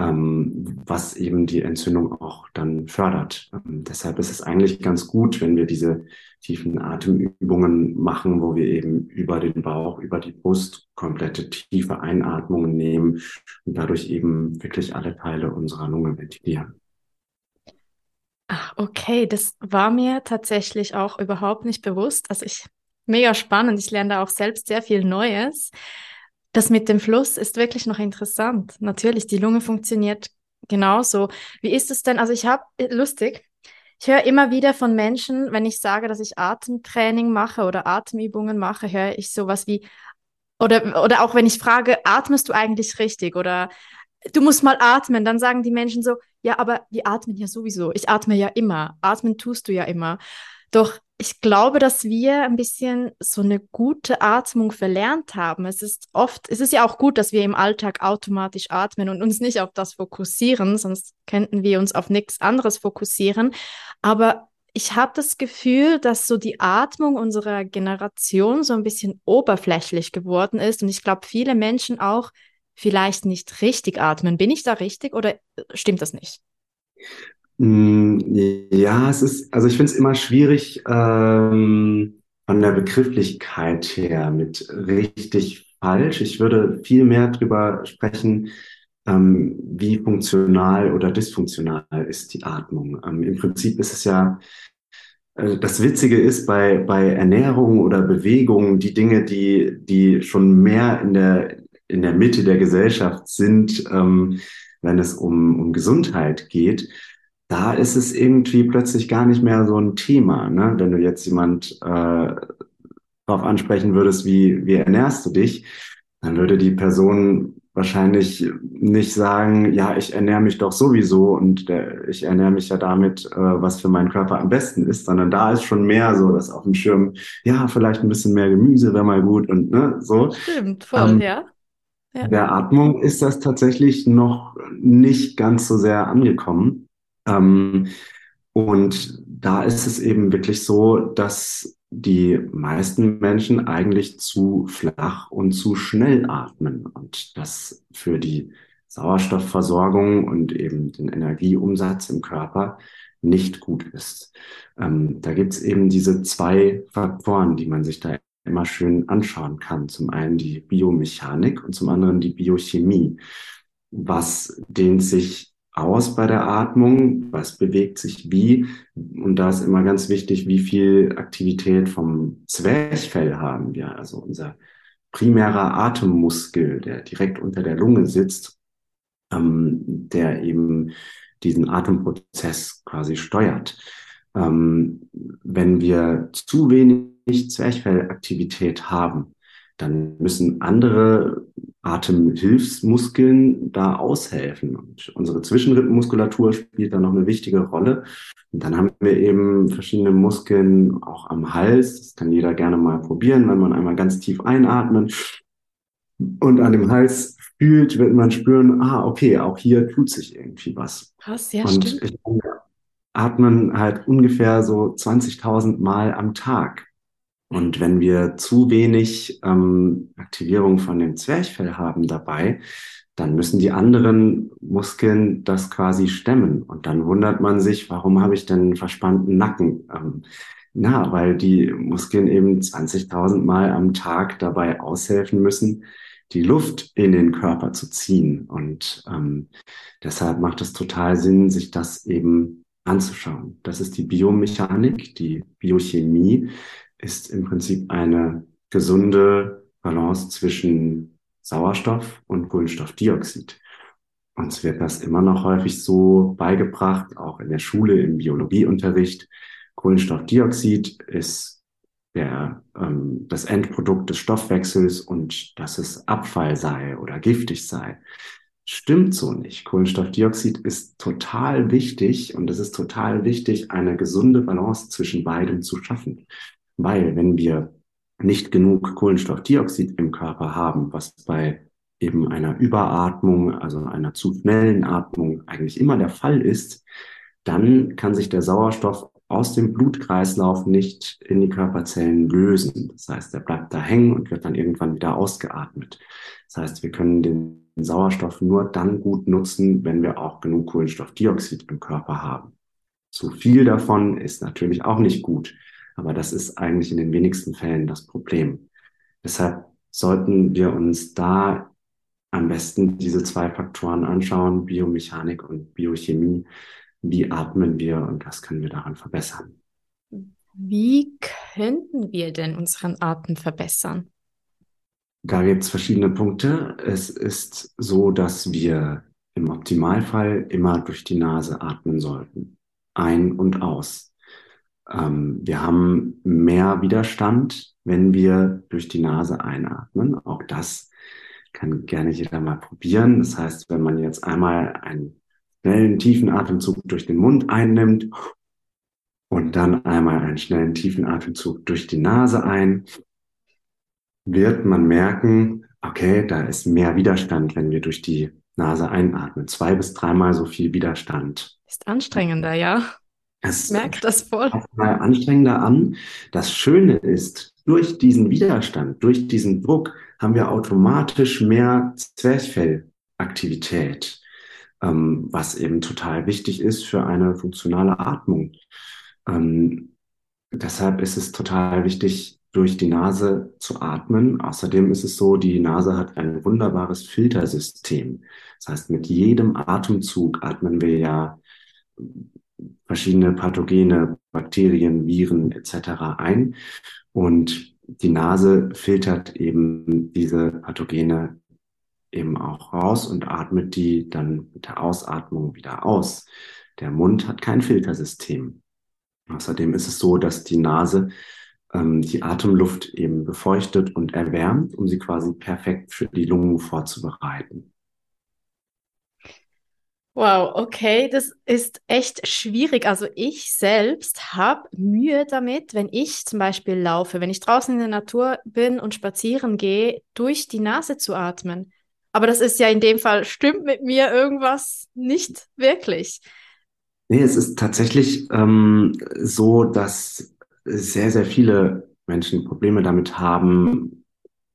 ähm, was eben die Entzündung auch dann fördert. Ähm, deshalb ist es eigentlich ganz gut, wenn wir diese tiefen Atemübungen machen, wo wir eben über den Bauch, über die Brust komplette tiefe Einatmungen nehmen und dadurch eben wirklich alle Teile unserer Lunge ventilieren. Ach, okay, das war mir tatsächlich auch überhaupt nicht bewusst. Also ich mega spannend. Ich lerne da auch selbst sehr viel Neues. Das mit dem Fluss ist wirklich noch interessant. Natürlich, die Lunge funktioniert genauso. Wie ist es denn? Also ich habe, äh, lustig, ich höre immer wieder von Menschen, wenn ich sage, dass ich Atemtraining mache oder Atemübungen mache, höre ich sowas wie, oder, oder auch wenn ich frage, atmest du eigentlich richtig? Oder du musst mal atmen, dann sagen die Menschen so, ja, aber wir atmen ja sowieso. Ich atme ja immer. Atmen tust du ja immer. Doch ich glaube, dass wir ein bisschen so eine gute Atmung verlernt haben. Es ist oft, es ist ja auch gut, dass wir im Alltag automatisch atmen und uns nicht auf das fokussieren, sonst könnten wir uns auf nichts anderes fokussieren. Aber ich habe das Gefühl, dass so die Atmung unserer Generation so ein bisschen oberflächlich geworden ist und ich glaube, viele Menschen auch vielleicht nicht richtig atmen. Bin ich da richtig oder stimmt das nicht? Mm, ja, es ist, also ich finde es immer schwierig ähm, von der Begrifflichkeit her mit richtig falsch. Ich würde viel mehr drüber sprechen, ähm, wie funktional oder dysfunktional ist die Atmung. Ähm, Im Prinzip ist es ja, äh, das Witzige ist bei, bei Ernährung oder Bewegung, die Dinge, die, die schon mehr in der, in der Mitte der Gesellschaft sind, ähm, wenn es um, um Gesundheit geht, da ist es irgendwie plötzlich gar nicht mehr so ein Thema. Ne? Wenn du jetzt jemand äh, darauf ansprechen würdest, wie, wie ernährst du dich, dann würde die Person wahrscheinlich nicht sagen, ja, ich ernähre mich doch sowieso und der, ich ernähre mich ja damit, äh, was für meinen Körper am besten ist, sondern da ist schon mehr so, dass auf dem Schirm, ja, vielleicht ein bisschen mehr Gemüse wäre mal gut und ne, so. Stimmt, voll, ähm, ja. ja. Der Atmung ist das tatsächlich noch nicht ganz so sehr angekommen. Ähm, und da ist es eben wirklich so, dass die meisten Menschen eigentlich zu flach und zu schnell atmen und das für die Sauerstoffversorgung und eben den Energieumsatz im Körper nicht gut ist. Ähm, da gibt es eben diese zwei Faktoren, die man sich da immer schön anschauen kann. Zum einen die Biomechanik und zum anderen die Biochemie. Was dehnt sich aus bei der Atmung, was bewegt sich wie. Und da ist immer ganz wichtig, wie viel Aktivität vom Zwerchfell haben wir. Also unser primärer Atemmuskel, der direkt unter der Lunge sitzt, ähm, der eben diesen Atemprozess quasi steuert. Ähm, wenn wir zu wenig Zwerchfellaktivität haben, dann müssen andere Atemhilfsmuskeln da aushelfen. Und unsere Zwischenrippenmuskulatur spielt da noch eine wichtige Rolle. Und dann haben wir eben verschiedene Muskeln auch am Hals. Das kann jeder gerne mal probieren, wenn man einmal ganz tief einatmet und an dem Hals fühlt, wird man spüren, ah, okay, auch hier tut sich irgendwie was. Krass, ja, und stimmt. Ich atmen halt ungefähr so 20.000 Mal am Tag. Und wenn wir zu wenig ähm, Aktivierung von dem Zwerchfell haben dabei, dann müssen die anderen Muskeln das quasi stemmen. Und dann wundert man sich, warum habe ich denn einen verspannten Nacken? Ähm, na, weil die Muskeln eben 20.000 Mal am Tag dabei aushelfen müssen, die Luft in den Körper zu ziehen. Und ähm, deshalb macht es total Sinn, sich das eben anzuschauen. Das ist die Biomechanik, die Biochemie, ist im Prinzip eine gesunde Balance zwischen Sauerstoff und Kohlenstoffdioxid. Uns wird das immer noch häufig so beigebracht, auch in der Schule im Biologieunterricht. Kohlenstoffdioxid ist der, ähm, das Endprodukt des Stoffwechsels und dass es Abfall sei oder giftig sei. Stimmt so nicht. Kohlenstoffdioxid ist total wichtig und es ist total wichtig, eine gesunde Balance zwischen beidem zu schaffen. Weil wenn wir nicht genug Kohlenstoffdioxid im Körper haben, was bei eben einer Überatmung, also einer zu schnellen Atmung eigentlich immer der Fall ist, dann kann sich der Sauerstoff aus dem Blutkreislauf nicht in die Körperzellen lösen. Das heißt, er bleibt da hängen und wird dann irgendwann wieder ausgeatmet. Das heißt, wir können den Sauerstoff nur dann gut nutzen, wenn wir auch genug Kohlenstoffdioxid im Körper haben. Zu viel davon ist natürlich auch nicht gut. Aber das ist eigentlich in den wenigsten Fällen das Problem. Deshalb sollten wir uns da am besten diese zwei Faktoren anschauen, Biomechanik und Biochemie. Wie atmen wir und was können wir daran verbessern? Wie könnten wir denn unseren Atem verbessern? Da gibt es verschiedene Punkte. Es ist so, dass wir im Optimalfall immer durch die Nase atmen sollten. Ein und aus. Ähm, wir haben mehr Widerstand, wenn wir durch die Nase einatmen. Auch das kann gerne jeder mal probieren. Das heißt, wenn man jetzt einmal einen schnellen, tiefen Atemzug durch den Mund einnimmt Und dann einmal einen schnellen tiefen Atemzug durch die Nase ein. Wird man merken, okay, da ist mehr Widerstand, wenn wir durch die Nase einatmen. Zwei bis dreimal so viel Widerstand. Ist anstrengender, ja. Es merkt das voll. Mal anstrengender an. Das Schöne ist, durch diesen Widerstand, durch diesen Druck haben wir automatisch mehr Zwerchfellaktivität, ähm, was eben total wichtig ist für eine funktionale Atmung. Ähm, deshalb ist es total wichtig, durch die Nase zu atmen. Außerdem ist es so, die Nase hat ein wunderbares Filtersystem. Das heißt, mit jedem Atemzug atmen wir ja verschiedene Pathogene, Bakterien, Viren etc. ein. Und die Nase filtert eben diese Pathogene eben auch raus und atmet die dann mit der Ausatmung wieder aus. Der Mund hat kein Filtersystem. Außerdem ist es so, dass die Nase ähm, die Atemluft eben befeuchtet und erwärmt, um sie quasi perfekt für die Lungen vorzubereiten. Wow, okay, das ist echt schwierig. Also ich selbst habe Mühe damit, wenn ich zum Beispiel laufe, wenn ich draußen in der Natur bin und spazieren gehe, durch die Nase zu atmen. Aber das ist ja in dem Fall, stimmt mit mir irgendwas nicht wirklich. Nee, es ist tatsächlich ähm, so, dass sehr, sehr viele Menschen Probleme damit haben,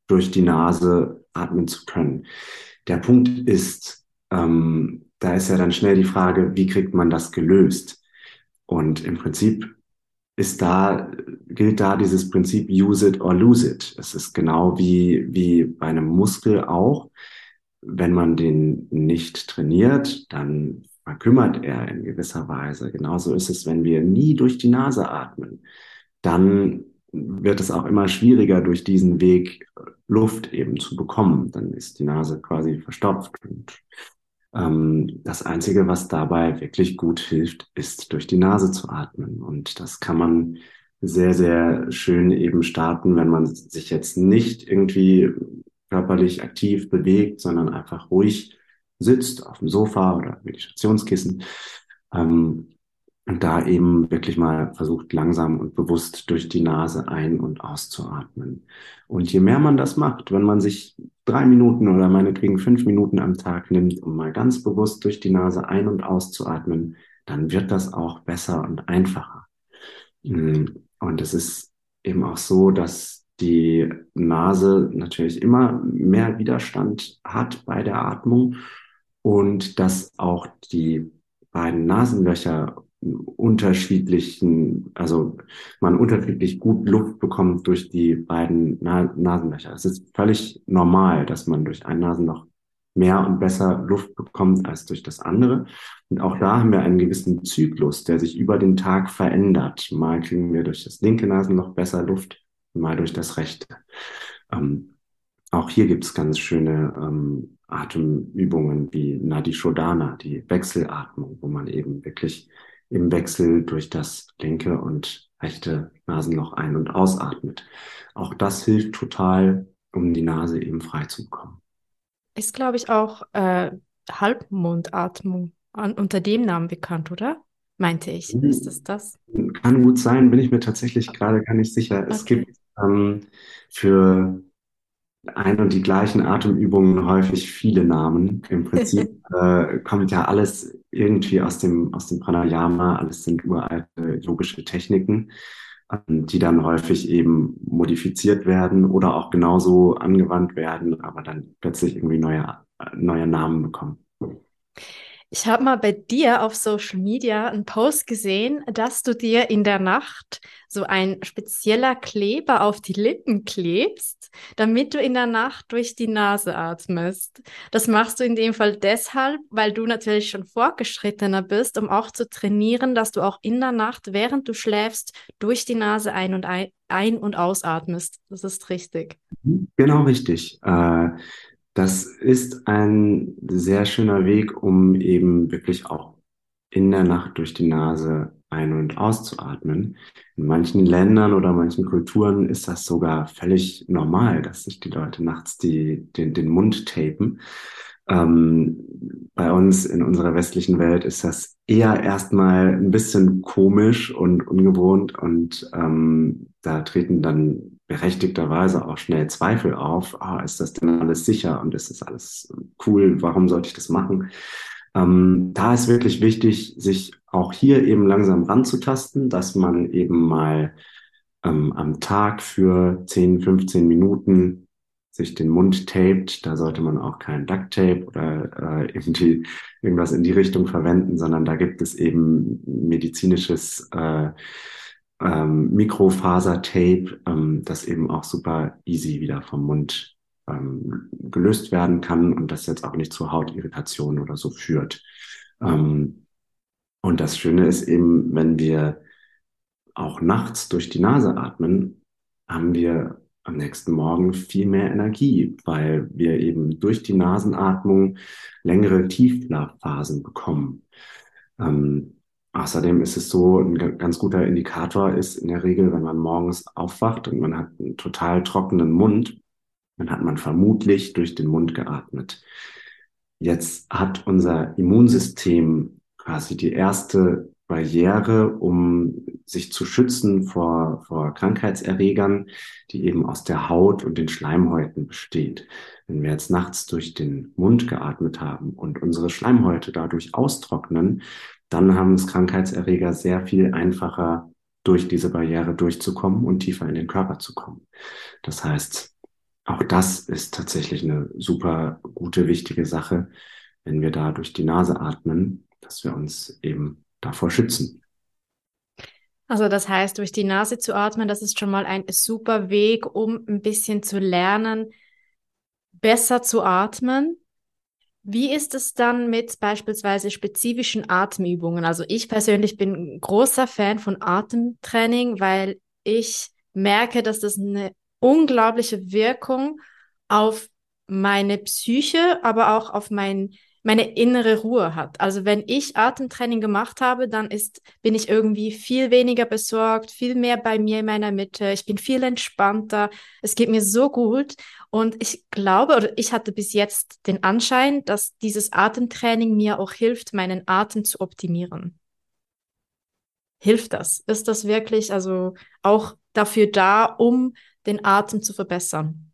durch die Nase atmen zu können. Der Punkt ist, ähm, da ist ja dann schnell die Frage, wie kriegt man das gelöst? Und im Prinzip ist da, gilt da dieses Prinzip use it or lose it. Es ist genau wie, wie bei einem Muskel auch. Wenn man den nicht trainiert, dann verkümmert er in gewisser Weise. Genauso ist es, wenn wir nie durch die Nase atmen dann wird es auch immer schwieriger, durch diesen Weg Luft eben zu bekommen. Dann ist die Nase quasi verstopft. Und das Einzige, was dabei wirklich gut hilft, ist durch die Nase zu atmen. Und das kann man sehr, sehr schön eben starten, wenn man sich jetzt nicht irgendwie körperlich aktiv bewegt, sondern einfach ruhig sitzt auf dem Sofa oder Meditationskissen. Ähm, und da eben wirklich mal versucht, langsam und bewusst durch die Nase ein- und auszuatmen. Und je mehr man das macht, wenn man sich drei Minuten oder meinetwegen fünf Minuten am Tag nimmt, um mal ganz bewusst durch die Nase ein- und auszuatmen, dann wird das auch besser und einfacher. Mm, und es ist eben auch so, dass die Nase natürlich immer mehr Widerstand hat bei der Atmung und dass auch die beiden Nasenlöcher unterschiedlichen, also man unterschiedlich gut Luft bekommt durch die beiden Na Nasenlöcher. Es ist völlig normal, dass man durch ein Nasenloch mehr und besser Luft bekommt als durch das andere. Und auch da haben wir einen gewissen Zyklus, der sich über den Tag verändert. Mal kriegen wir durch das linke Nasenloch besser Luft, mal durch das rechte. Ähm, auch hier gibt es ganz schöne ähm, Atemübungen wie Nadi Shodhana, die Wechselatmung, wo man eben wirklich im Wechsel durch das linke und rechte Nasenloch ein- und ausatmet. Auch das hilft total, um die Nase eben frei zu bekommen. Ist, glaube ich, auch äh, Halbmundatmung an, unter dem Namen bekannt, oder? Meinte ich. Hm. Ist das das? Kann gut sein, bin ich mir tatsächlich gerade gar nicht sicher. Es okay. gibt ähm, für ein und die gleichen Atemübungen häufig viele Namen. Im Prinzip *laughs* äh, kommt ja alles irgendwie aus dem, aus dem Pranayama, alles sind uralte yogische Techniken, ähm, die dann häufig eben modifiziert werden oder auch genauso angewandt werden, aber dann plötzlich irgendwie neue, neue Namen bekommen. Ich habe mal bei dir auf Social Media einen Post gesehen, dass du dir in der Nacht so ein spezieller Kleber auf die Lippen klebst, damit du in der Nacht durch die Nase atmest. Das machst du in dem Fall deshalb, weil du natürlich schon fortgeschrittener bist, um auch zu trainieren, dass du auch in der Nacht, während du schläfst, durch die Nase ein und ein, ein und ausatmest. Das ist richtig. Genau richtig. Äh das ist ein sehr schöner Weg, um eben wirklich auch in der Nacht durch die Nase ein- und auszuatmen. In manchen Ländern oder manchen Kulturen ist das sogar völlig normal, dass sich die Leute nachts die, den, den Mund tapen. Ähm, bei uns in unserer westlichen Welt ist das eher erstmal ein bisschen komisch und ungewohnt und ähm, da treten dann berechtigterweise auch schnell Zweifel auf. Ah, ist das denn alles sicher und ist das alles cool? Warum sollte ich das machen? Ähm, da ist wirklich wichtig, sich auch hier eben langsam ranzutasten, dass man eben mal ähm, am Tag für 10, 15 Minuten sich den Mund taped, da sollte man auch kein Duct Tape oder äh, irgendwie irgendwas in die Richtung verwenden, sondern da gibt es eben medizinisches äh, ähm, Mikrofasertape, ähm, das eben auch super easy wieder vom Mund ähm, gelöst werden kann und das jetzt auch nicht zu Hautirritationen oder so führt. Ähm, und das Schöne ist eben, wenn wir auch nachts durch die Nase atmen, haben wir am nächsten Morgen viel mehr Energie, weil wir eben durch die Nasenatmung längere Tiefschlafphasen bekommen. Ähm, außerdem ist es so, ein ganz guter Indikator ist in der Regel, wenn man morgens aufwacht und man hat einen total trockenen Mund, dann hat man vermutlich durch den Mund geatmet. Jetzt hat unser Immunsystem quasi die erste Barriere, um sich zu schützen vor, vor Krankheitserregern, die eben aus der Haut und den Schleimhäuten besteht. Wenn wir jetzt nachts durch den Mund geatmet haben und unsere Schleimhäute dadurch austrocknen, dann haben es Krankheitserreger sehr viel einfacher, durch diese Barriere durchzukommen und tiefer in den Körper zu kommen. Das heißt, auch das ist tatsächlich eine super gute, wichtige Sache, wenn wir da durch die Nase atmen, dass wir uns eben davor schützen. Also das heißt, durch die Nase zu atmen, das ist schon mal ein super Weg, um ein bisschen zu lernen, besser zu atmen. Wie ist es dann mit beispielsweise spezifischen Atemübungen? Also ich persönlich bin großer Fan von Atemtraining, weil ich merke, dass das eine unglaubliche Wirkung auf meine Psyche, aber auch auf mein meine innere Ruhe hat. Also wenn ich Atemtraining gemacht habe, dann ist, bin ich irgendwie viel weniger besorgt, viel mehr bei mir in meiner Mitte. Ich bin viel entspannter. Es geht mir so gut. Und ich glaube, oder ich hatte bis jetzt den Anschein, dass dieses Atemtraining mir auch hilft, meinen Atem zu optimieren. Hilft das? Ist das wirklich also auch dafür da, um den Atem zu verbessern?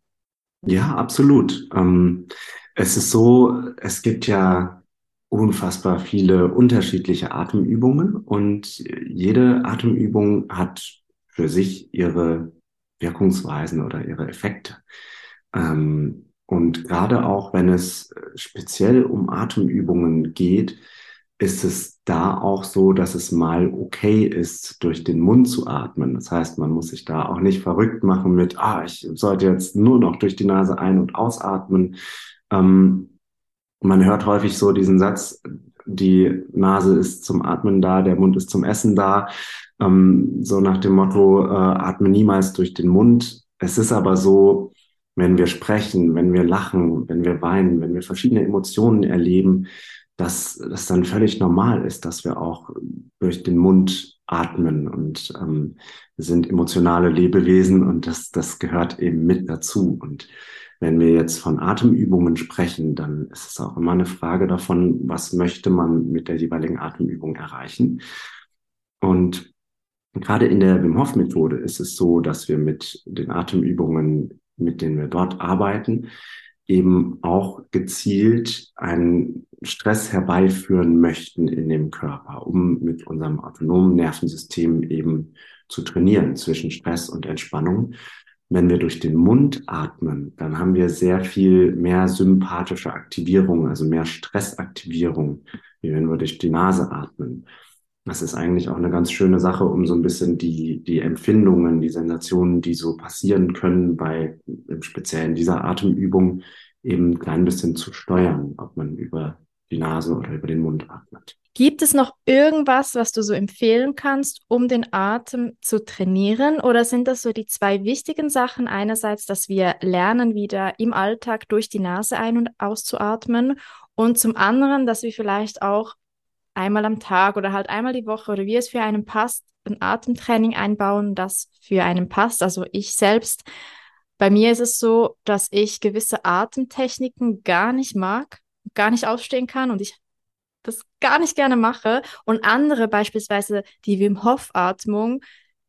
Ja, absolut. Ähm, es ist so, es gibt ja unfassbar viele unterschiedliche Atemübungen und jede Atemübung hat für sich ihre Wirkungsweisen oder ihre Effekte. Ähm, und gerade auch wenn es speziell um Atemübungen geht, ist es da auch so, dass es mal okay ist, durch den Mund zu atmen. Das heißt, man muss sich da auch nicht verrückt machen mit, ah, ich sollte jetzt nur noch durch die Nase ein- und ausatmen. Ähm, man hört häufig so diesen Satz, die Nase ist zum Atmen da, der Mund ist zum Essen da. Ähm, so nach dem Motto, äh, atme niemals durch den Mund. Es ist aber so, wenn wir sprechen, wenn wir lachen, wenn wir weinen, wenn wir verschiedene Emotionen erleben, dass das dann völlig normal ist, dass wir auch durch den Mund atmen und ähm, sind emotionale Lebewesen und das, das gehört eben mit dazu. Und wenn wir jetzt von Atemübungen sprechen, dann ist es auch immer eine Frage davon, was möchte man mit der jeweiligen Atemübung erreichen. Und gerade in der Wim Hof Methode ist es so, dass wir mit den Atemübungen, mit denen wir dort arbeiten, eben auch gezielt einen Stress herbeiführen möchten in dem Körper, um mit unserem autonomen Nervensystem eben zu trainieren zwischen Stress und Entspannung. Wenn wir durch den Mund atmen, dann haben wir sehr viel mehr sympathische Aktivierung, also mehr Stressaktivierung, wie wenn wir durch die Nase atmen. Das ist eigentlich auch eine ganz schöne Sache, um so ein bisschen die, die Empfindungen, die Sensationen, die so passieren können bei im Speziellen dieser Atemübung eben ein klein bisschen zu steuern, ob man über die Nase oder über den Mund atmet. Gibt es noch irgendwas, was du so empfehlen kannst, um den Atem zu trainieren? Oder sind das so die zwei wichtigen Sachen? Einerseits, dass wir lernen, wieder im Alltag durch die Nase ein- und auszuatmen. Und zum anderen, dass wir vielleicht auch einmal am Tag oder halt einmal die Woche oder wie es für einen passt, ein Atemtraining einbauen, das für einen passt. Also ich selbst, bei mir ist es so, dass ich gewisse Atemtechniken gar nicht mag gar nicht ausstehen kann und ich das gar nicht gerne mache. Und andere, beispielsweise die Wim Hof Atmung,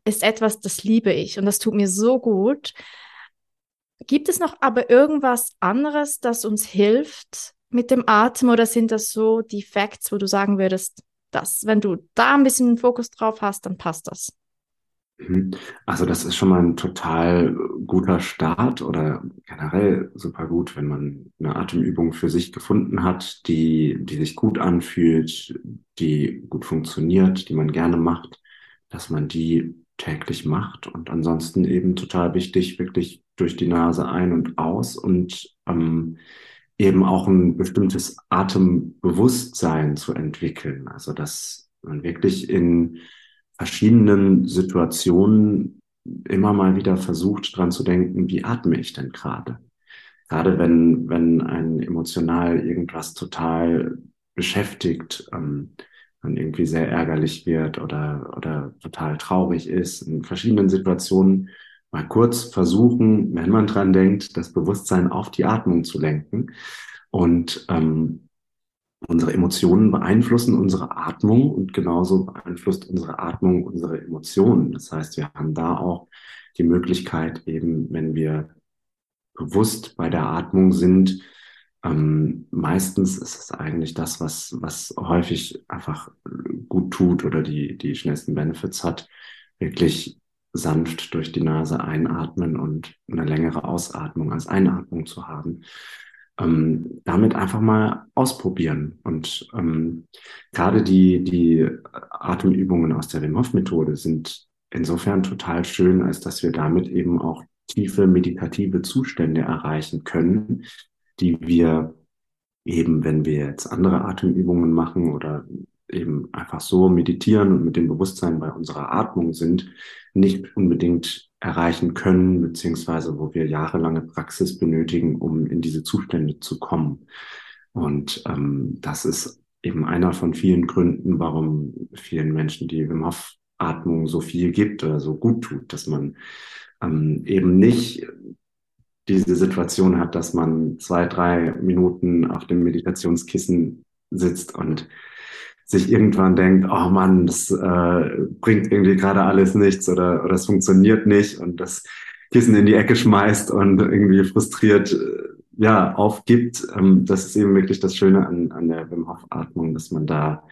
ist etwas, das liebe ich und das tut mir so gut. Gibt es noch aber irgendwas anderes, das uns hilft mit dem Atem oder sind das so die Facts, wo du sagen würdest, dass wenn du da ein bisschen Fokus drauf hast, dann passt das? Mhm. Also das ist schon mal ein total guter Start oder generell super gut, wenn man eine Atemübung für sich gefunden hat, die, die sich gut anfühlt, die gut funktioniert, die man gerne macht, dass man die täglich macht. Und ansonsten eben total wichtig, wirklich durch die Nase ein und aus und ähm, eben auch ein bestimmtes Atembewusstsein zu entwickeln. Also dass man wirklich in verschiedenen Situationen immer mal wieder versucht, dran zu denken, wie atme ich denn gerade? Gerade wenn, wenn ein emotional irgendwas total beschäftigt, ähm, dann irgendwie sehr ärgerlich wird oder, oder total traurig ist, in verschiedenen Situationen mal kurz versuchen, wenn man dran denkt, das Bewusstsein auf die Atmung zu lenken und ähm, Unsere Emotionen beeinflussen unsere Atmung und genauso beeinflusst unsere Atmung unsere Emotionen. Das heißt, wir haben da auch die Möglichkeit, eben, wenn wir bewusst bei der Atmung sind, ähm, meistens ist es eigentlich das, was, was häufig einfach gut tut oder die, die schnellsten Benefits hat, wirklich sanft durch die Nase einatmen und eine längere Ausatmung als Einatmung zu haben ähm, damit einfach mal ausprobieren. Und ähm, gerade die, die Atemübungen aus der Wim Hof Methode sind insofern total schön, als dass wir damit eben auch tiefe meditative Zustände erreichen können, die wir eben, wenn wir jetzt andere Atemübungen machen oder eben einfach so meditieren und mit dem Bewusstsein bei unserer Atmung sind, nicht unbedingt erreichen können, beziehungsweise wo wir jahrelange Praxis benötigen, um in diese Zustände zu kommen. Und ähm, das ist eben einer von vielen Gründen, warum vielen Menschen die Wim Hof Atmung so viel gibt oder so gut tut, dass man ähm, eben nicht diese Situation hat, dass man zwei, drei Minuten auf dem Meditationskissen sitzt und sich irgendwann denkt, oh Mann, das äh, bringt irgendwie gerade alles nichts oder, oder es funktioniert nicht und das Kissen in die Ecke schmeißt und irgendwie frustriert äh, ja aufgibt. Ähm, das ist eben wirklich das Schöne an, an der Wim Hof Atmung, dass man da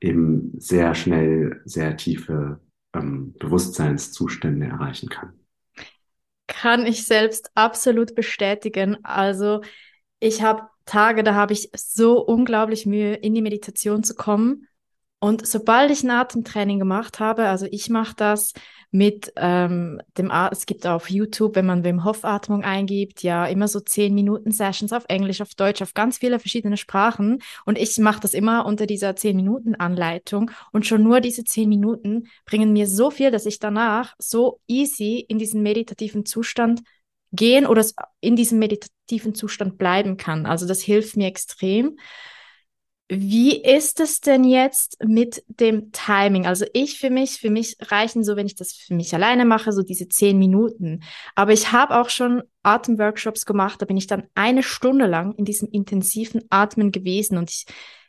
eben sehr schnell sehr tiefe ähm, Bewusstseinszustände erreichen kann. Kann ich selbst absolut bestätigen. Also ich habe Tage, da habe ich so unglaublich Mühe, in die Meditation zu kommen. Und sobald ich ein Atemtraining gemacht habe, also ich mache das mit ähm, dem, At es gibt auf YouTube, wenn man Wim Hof Atmung eingibt, ja immer so 10 Minuten Sessions auf Englisch, auf Deutsch, auf ganz viele verschiedene Sprachen. Und ich mache das immer unter dieser 10 Minuten Anleitung. Und schon nur diese 10 Minuten bringen mir so viel, dass ich danach so easy in diesen meditativen Zustand gehen oder in diesem meditativen Zustand bleiben kann. Also das hilft mir extrem. Wie ist es denn jetzt mit dem Timing? Also ich für mich, für mich reichen so, wenn ich das für mich alleine mache, so diese zehn Minuten. Aber ich habe auch schon Atemworkshops gemacht, da bin ich dann eine Stunde lang in diesem intensiven Atmen gewesen und ich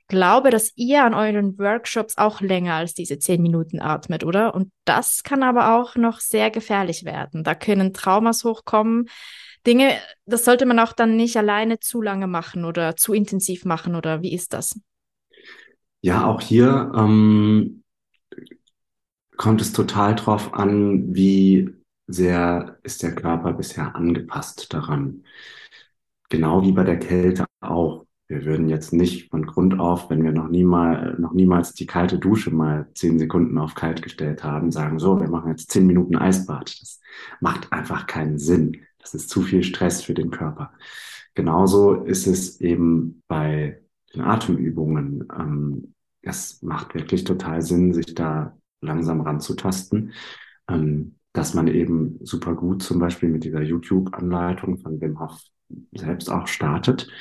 glaube, dass ihr an euren Workshops auch länger als diese zehn Minuten atmet, oder? Und das kann aber auch noch sehr gefährlich werden. Da können Traumas hochkommen. Dinge, das sollte man auch dann nicht alleine zu lange machen oder zu intensiv machen, oder wie ist das? Ja, auch hier ähm, kommt es total drauf an, wie sehr ist der Körper bisher angepasst daran. Genau wie bei der Kälte auch. Wir würden jetzt nicht von Grund auf, wenn wir noch, nie mal, noch niemals die kalte Dusche mal zehn Sekunden auf kalt gestellt haben, sagen, so, wir machen jetzt zehn Minuten Eisbad. Das macht einfach keinen Sinn. Das ist zu viel Stress für den Körper. Genauso ist es eben bei den Atemübungen. Ähm, es macht wirklich total Sinn, sich da langsam ranzutasten, ähm, dass man eben super gut zum Beispiel mit dieser YouTube-Anleitung von Wim Hof selbst auch startet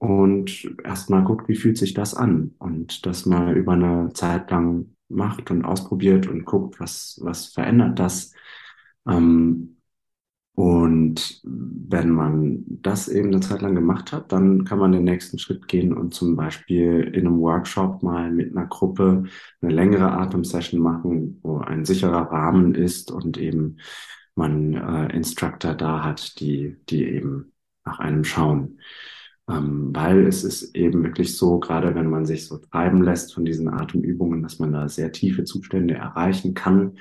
und erstmal guckt, wie fühlt sich das an und das mal über eine Zeit lang macht und ausprobiert und guckt, was, was verändert das. Ähm, Und wenn man das eben eine Zeit lang gemacht hat, dann kann man den nächsten Schritt gehen und zum Beispiel in einem Workshop mal mit einer Gruppe eine längere Atemsession machen, wo ein sicherer Rahmen ist und eben man äh, Instructor da hat, die, die eben nach einem schauen. Ähm, weil es ist eben wirklich so, gerade wenn man sich so treiben lässt von diesen Atemübungen, dass man da sehr tiefe Zustände erreichen kann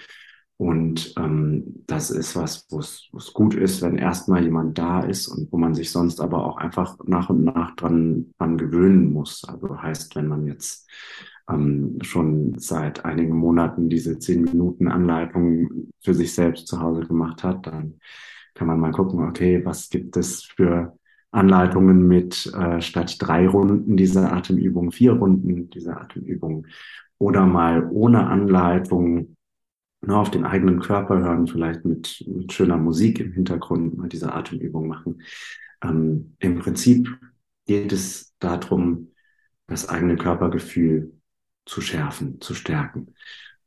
und ähm, das ist was, wo es gut ist, wenn erstmal jemand da ist und wo man sich sonst aber auch einfach nach und nach dran, dran gewöhnen muss. Also heißt, wenn man jetzt ähm, schon seit einigen Monaten diese zehn Minuten Anleitung für sich selbst zu Hause gemacht hat, dann kann man mal gucken, okay, was gibt es für Anleitungen mit äh, statt drei Runden dieser Atemübung, vier Runden dieser Atemübung oder mal ohne Anleitung nur auf den eigenen Körper hören, vielleicht mit, mit schöner Musik im Hintergrund mal diese Atemübung machen. Ähm, Im Prinzip geht es darum, das eigene Körpergefühl zu schärfen, zu stärken.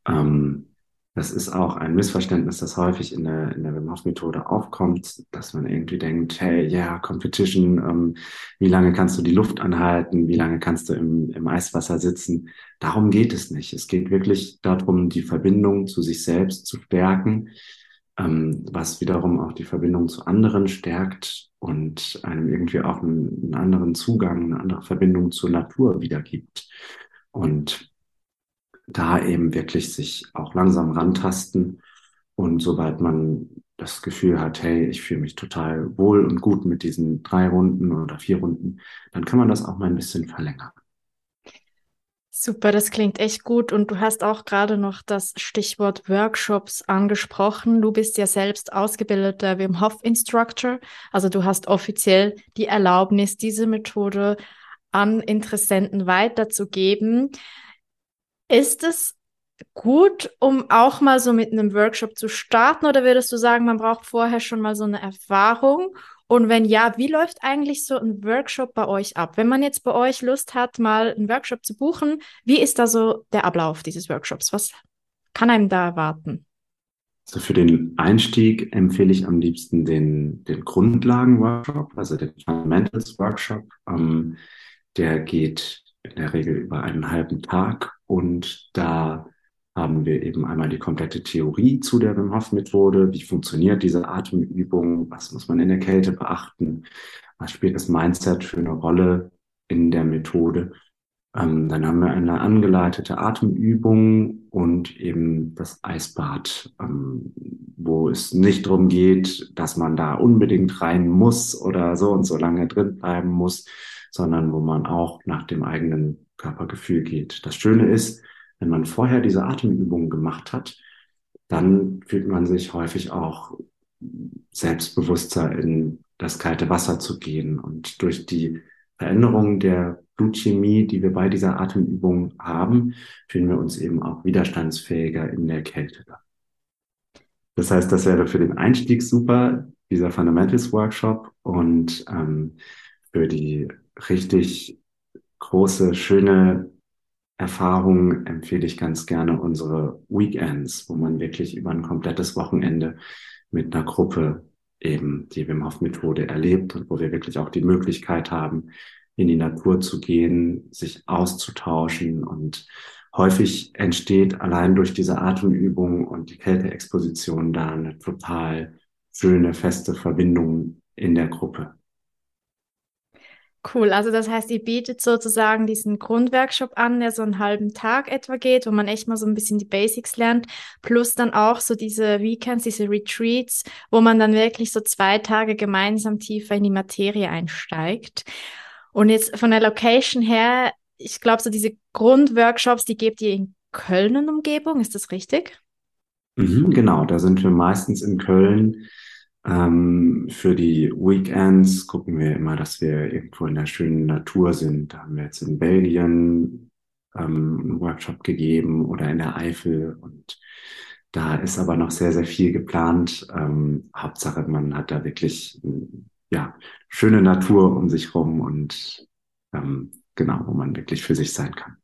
Ähm, das ist auch ein Missverständnis, das häufig in der, in der Wim Hof Methode aufkommt, dass man irgendwie denkt, hey, ja, yeah, Competition, ähm, wie lange kannst du die Luft anhalten? Wie lange kannst du im, im Eiswasser sitzen? Darum geht es nicht. Es geht wirklich darum, die Verbindung zu sich selbst zu stärken, ähm, was wiederum auch die Verbindung zu anderen stärkt und einem irgendwie auch einen, einen anderen Zugang, eine andere Verbindung zur Natur wiedergibt. Und da eben wirklich sich auch langsam rantasten. Und sobald man das Gefühl hat, hey, ich fühle mich total wohl und gut mit diesen drei Runden oder vier Runden, dann kann man das auch mal ein bisschen verlängern. Super, das klingt echt gut. Und du hast auch gerade noch das Stichwort Workshops angesprochen. Du bist ja selbst ausgebildeter Wim Hof Instructor. Also du hast offiziell die Erlaubnis, diese Methode an Interessenten weiterzugeben. Ist es gut, um auch mal so mit einem Workshop zu starten oder würdest du sagen, man braucht vorher schon mal so eine Erfahrung? Und wenn ja, wie läuft eigentlich so ein Workshop bei euch ab? Wenn man jetzt bei euch Lust hat, mal einen Workshop zu buchen, wie ist da so der Ablauf dieses Workshops? Was kann einem da erwarten? Also für den Einstieg empfehle ich am liebsten den, den Grundlagen-Workshop, also den Fundamentals-Workshop. Ähm, der geht in der Regel über einen halben Tag und da haben wir eben einmal die komplette Theorie zu der Wim Hof Methode. Wie funktioniert diese Atemübung? Was muss man in der Kälte beachten? Was spielt das Mindset für eine Rolle in der Methode? Ähm, dann haben wir eine angeleitete Atemübung und eben das Eisbad, ähm, wo es nicht darum geht, dass man da unbedingt rein muss oder so und so lange drin bleiben muss, sondern wo man auch nach dem eigenen Körpergefühl geht. Das Schöne ist, wenn man vorher diese Atemübungen gemacht hat, dann fühlt man sich häufig auch selbstbewusster in das kalte Wasser zu gehen. Und durch die Veränderung der Blutchemie, die wir bei dieser Atemübung haben, fühlen wir uns eben auch widerstandsfähiger in der Kälte. Das heißt, das wäre für den Einstieg super, dieser Fundamentals Workshop. Und ähm, für die richtig große, schöne Erfahrung empfehle ich ganz gerne unsere Weekends, wo man wirklich über ein komplettes Wochenende mit einer Gruppe eben die Wim Hof Methode erlebt und wo wir wirklich auch die Möglichkeit haben, in die Natur zu gehen, sich auszutauschen und häufig entsteht allein durch diese Atemübung und die Kälteexposition da eine total schöne, feste Verbindung in der Gruppe. Cool, also das heißt, ihr bietet sozusagen diesen Grundworkshop an, der so einen halben Tag etwa geht, wo man echt mal so ein bisschen die Basics lernt, plus dann auch so diese Weekends, diese Retreats, wo man dann wirklich so zwei Tage gemeinsam tiefer in die Materie einsteigt. Und jetzt von der Location her, ich glaube, so diese Grundworkshops, die gebt ihr in Köln und Umgebung, ist das richtig? Mhm, genau, da sind wir meistens in Köln. Ähm, für die Weekends gucken wir immer, dass wir irgendwo in der schönen Natur sind. Da haben wir jetzt in Belgien ähm, einen Workshop gegeben oder in der Eifel und da ist aber noch sehr, sehr viel geplant. Ähm, Hauptsache, man hat da wirklich ja, schöne Natur um sich rum und ähm, genau, wo man wirklich für sich sein kann.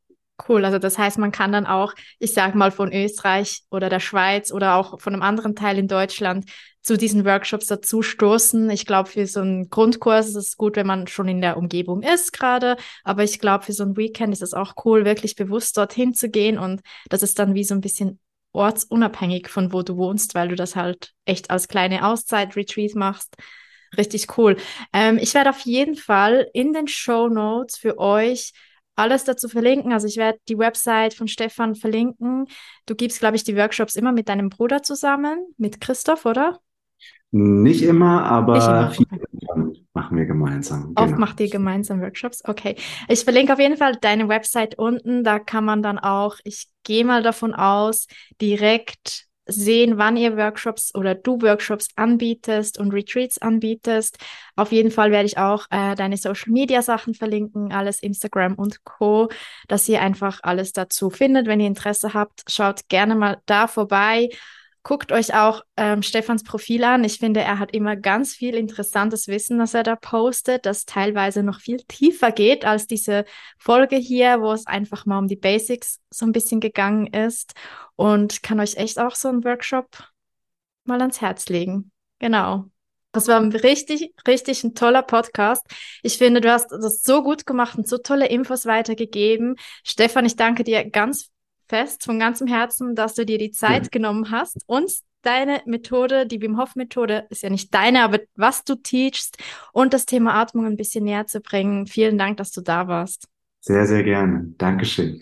Cool, also das heißt, man kann dann auch, ich sag mal, von Österreich oder der Schweiz oder auch von einem anderen Teil in Deutschland zu diesen Workshops dazu stoßen. Ich glaube, für so einen Grundkurs ist es gut, wenn man schon in der Umgebung ist gerade, aber ich glaube, für so ein Weekend ist es auch cool, wirklich bewusst dorthin zu gehen und das ist dann wie so ein bisschen ortsunabhängig von wo du wohnst, weil du das halt echt als kleine Auszeit-Retreat machst. Richtig cool. Ähm, ich werde auf jeden Fall in den Show Notes für euch alles dazu verlinken. Also ich werde die Website von Stefan verlinken. Du gibst, glaube ich, die Workshops immer mit deinem Bruder zusammen, mit Christoph, oder? Nicht immer, aber Nicht immer. viele machen wir gemeinsam. Oft genau. macht ihr gemeinsam Workshops. Okay. Ich verlinke auf jeden Fall deine Website unten. Da kann man dann auch, ich gehe mal davon aus, direkt sehen, wann ihr Workshops oder du Workshops anbietest und Retreats anbietest. Auf jeden Fall werde ich auch äh, deine Social Media Sachen verlinken, alles Instagram und Co, dass ihr einfach alles dazu findet. Wenn ihr Interesse habt, schaut gerne mal da vorbei. Guckt euch auch ähm, Stefans Profil an. Ich finde, er hat immer ganz viel interessantes Wissen, das er da postet, das teilweise noch viel tiefer geht als diese Folge hier, wo es einfach mal um die Basics so ein bisschen gegangen ist. Und kann euch echt auch so einen Workshop mal ans Herz legen. Genau. Das war ein richtig, richtig ein toller Podcast. Ich finde, du hast das so gut gemacht und so tolle Infos weitergegeben. Stefan, ich danke dir ganz fest, von ganzem Herzen, dass du dir die Zeit ja. genommen hast, uns deine Methode, die Wim Hof Methode, ist ja nicht deine, aber was du teachst und das Thema Atmung ein bisschen näher zu bringen. Vielen Dank, dass du da warst. Sehr, sehr gerne. Dankeschön.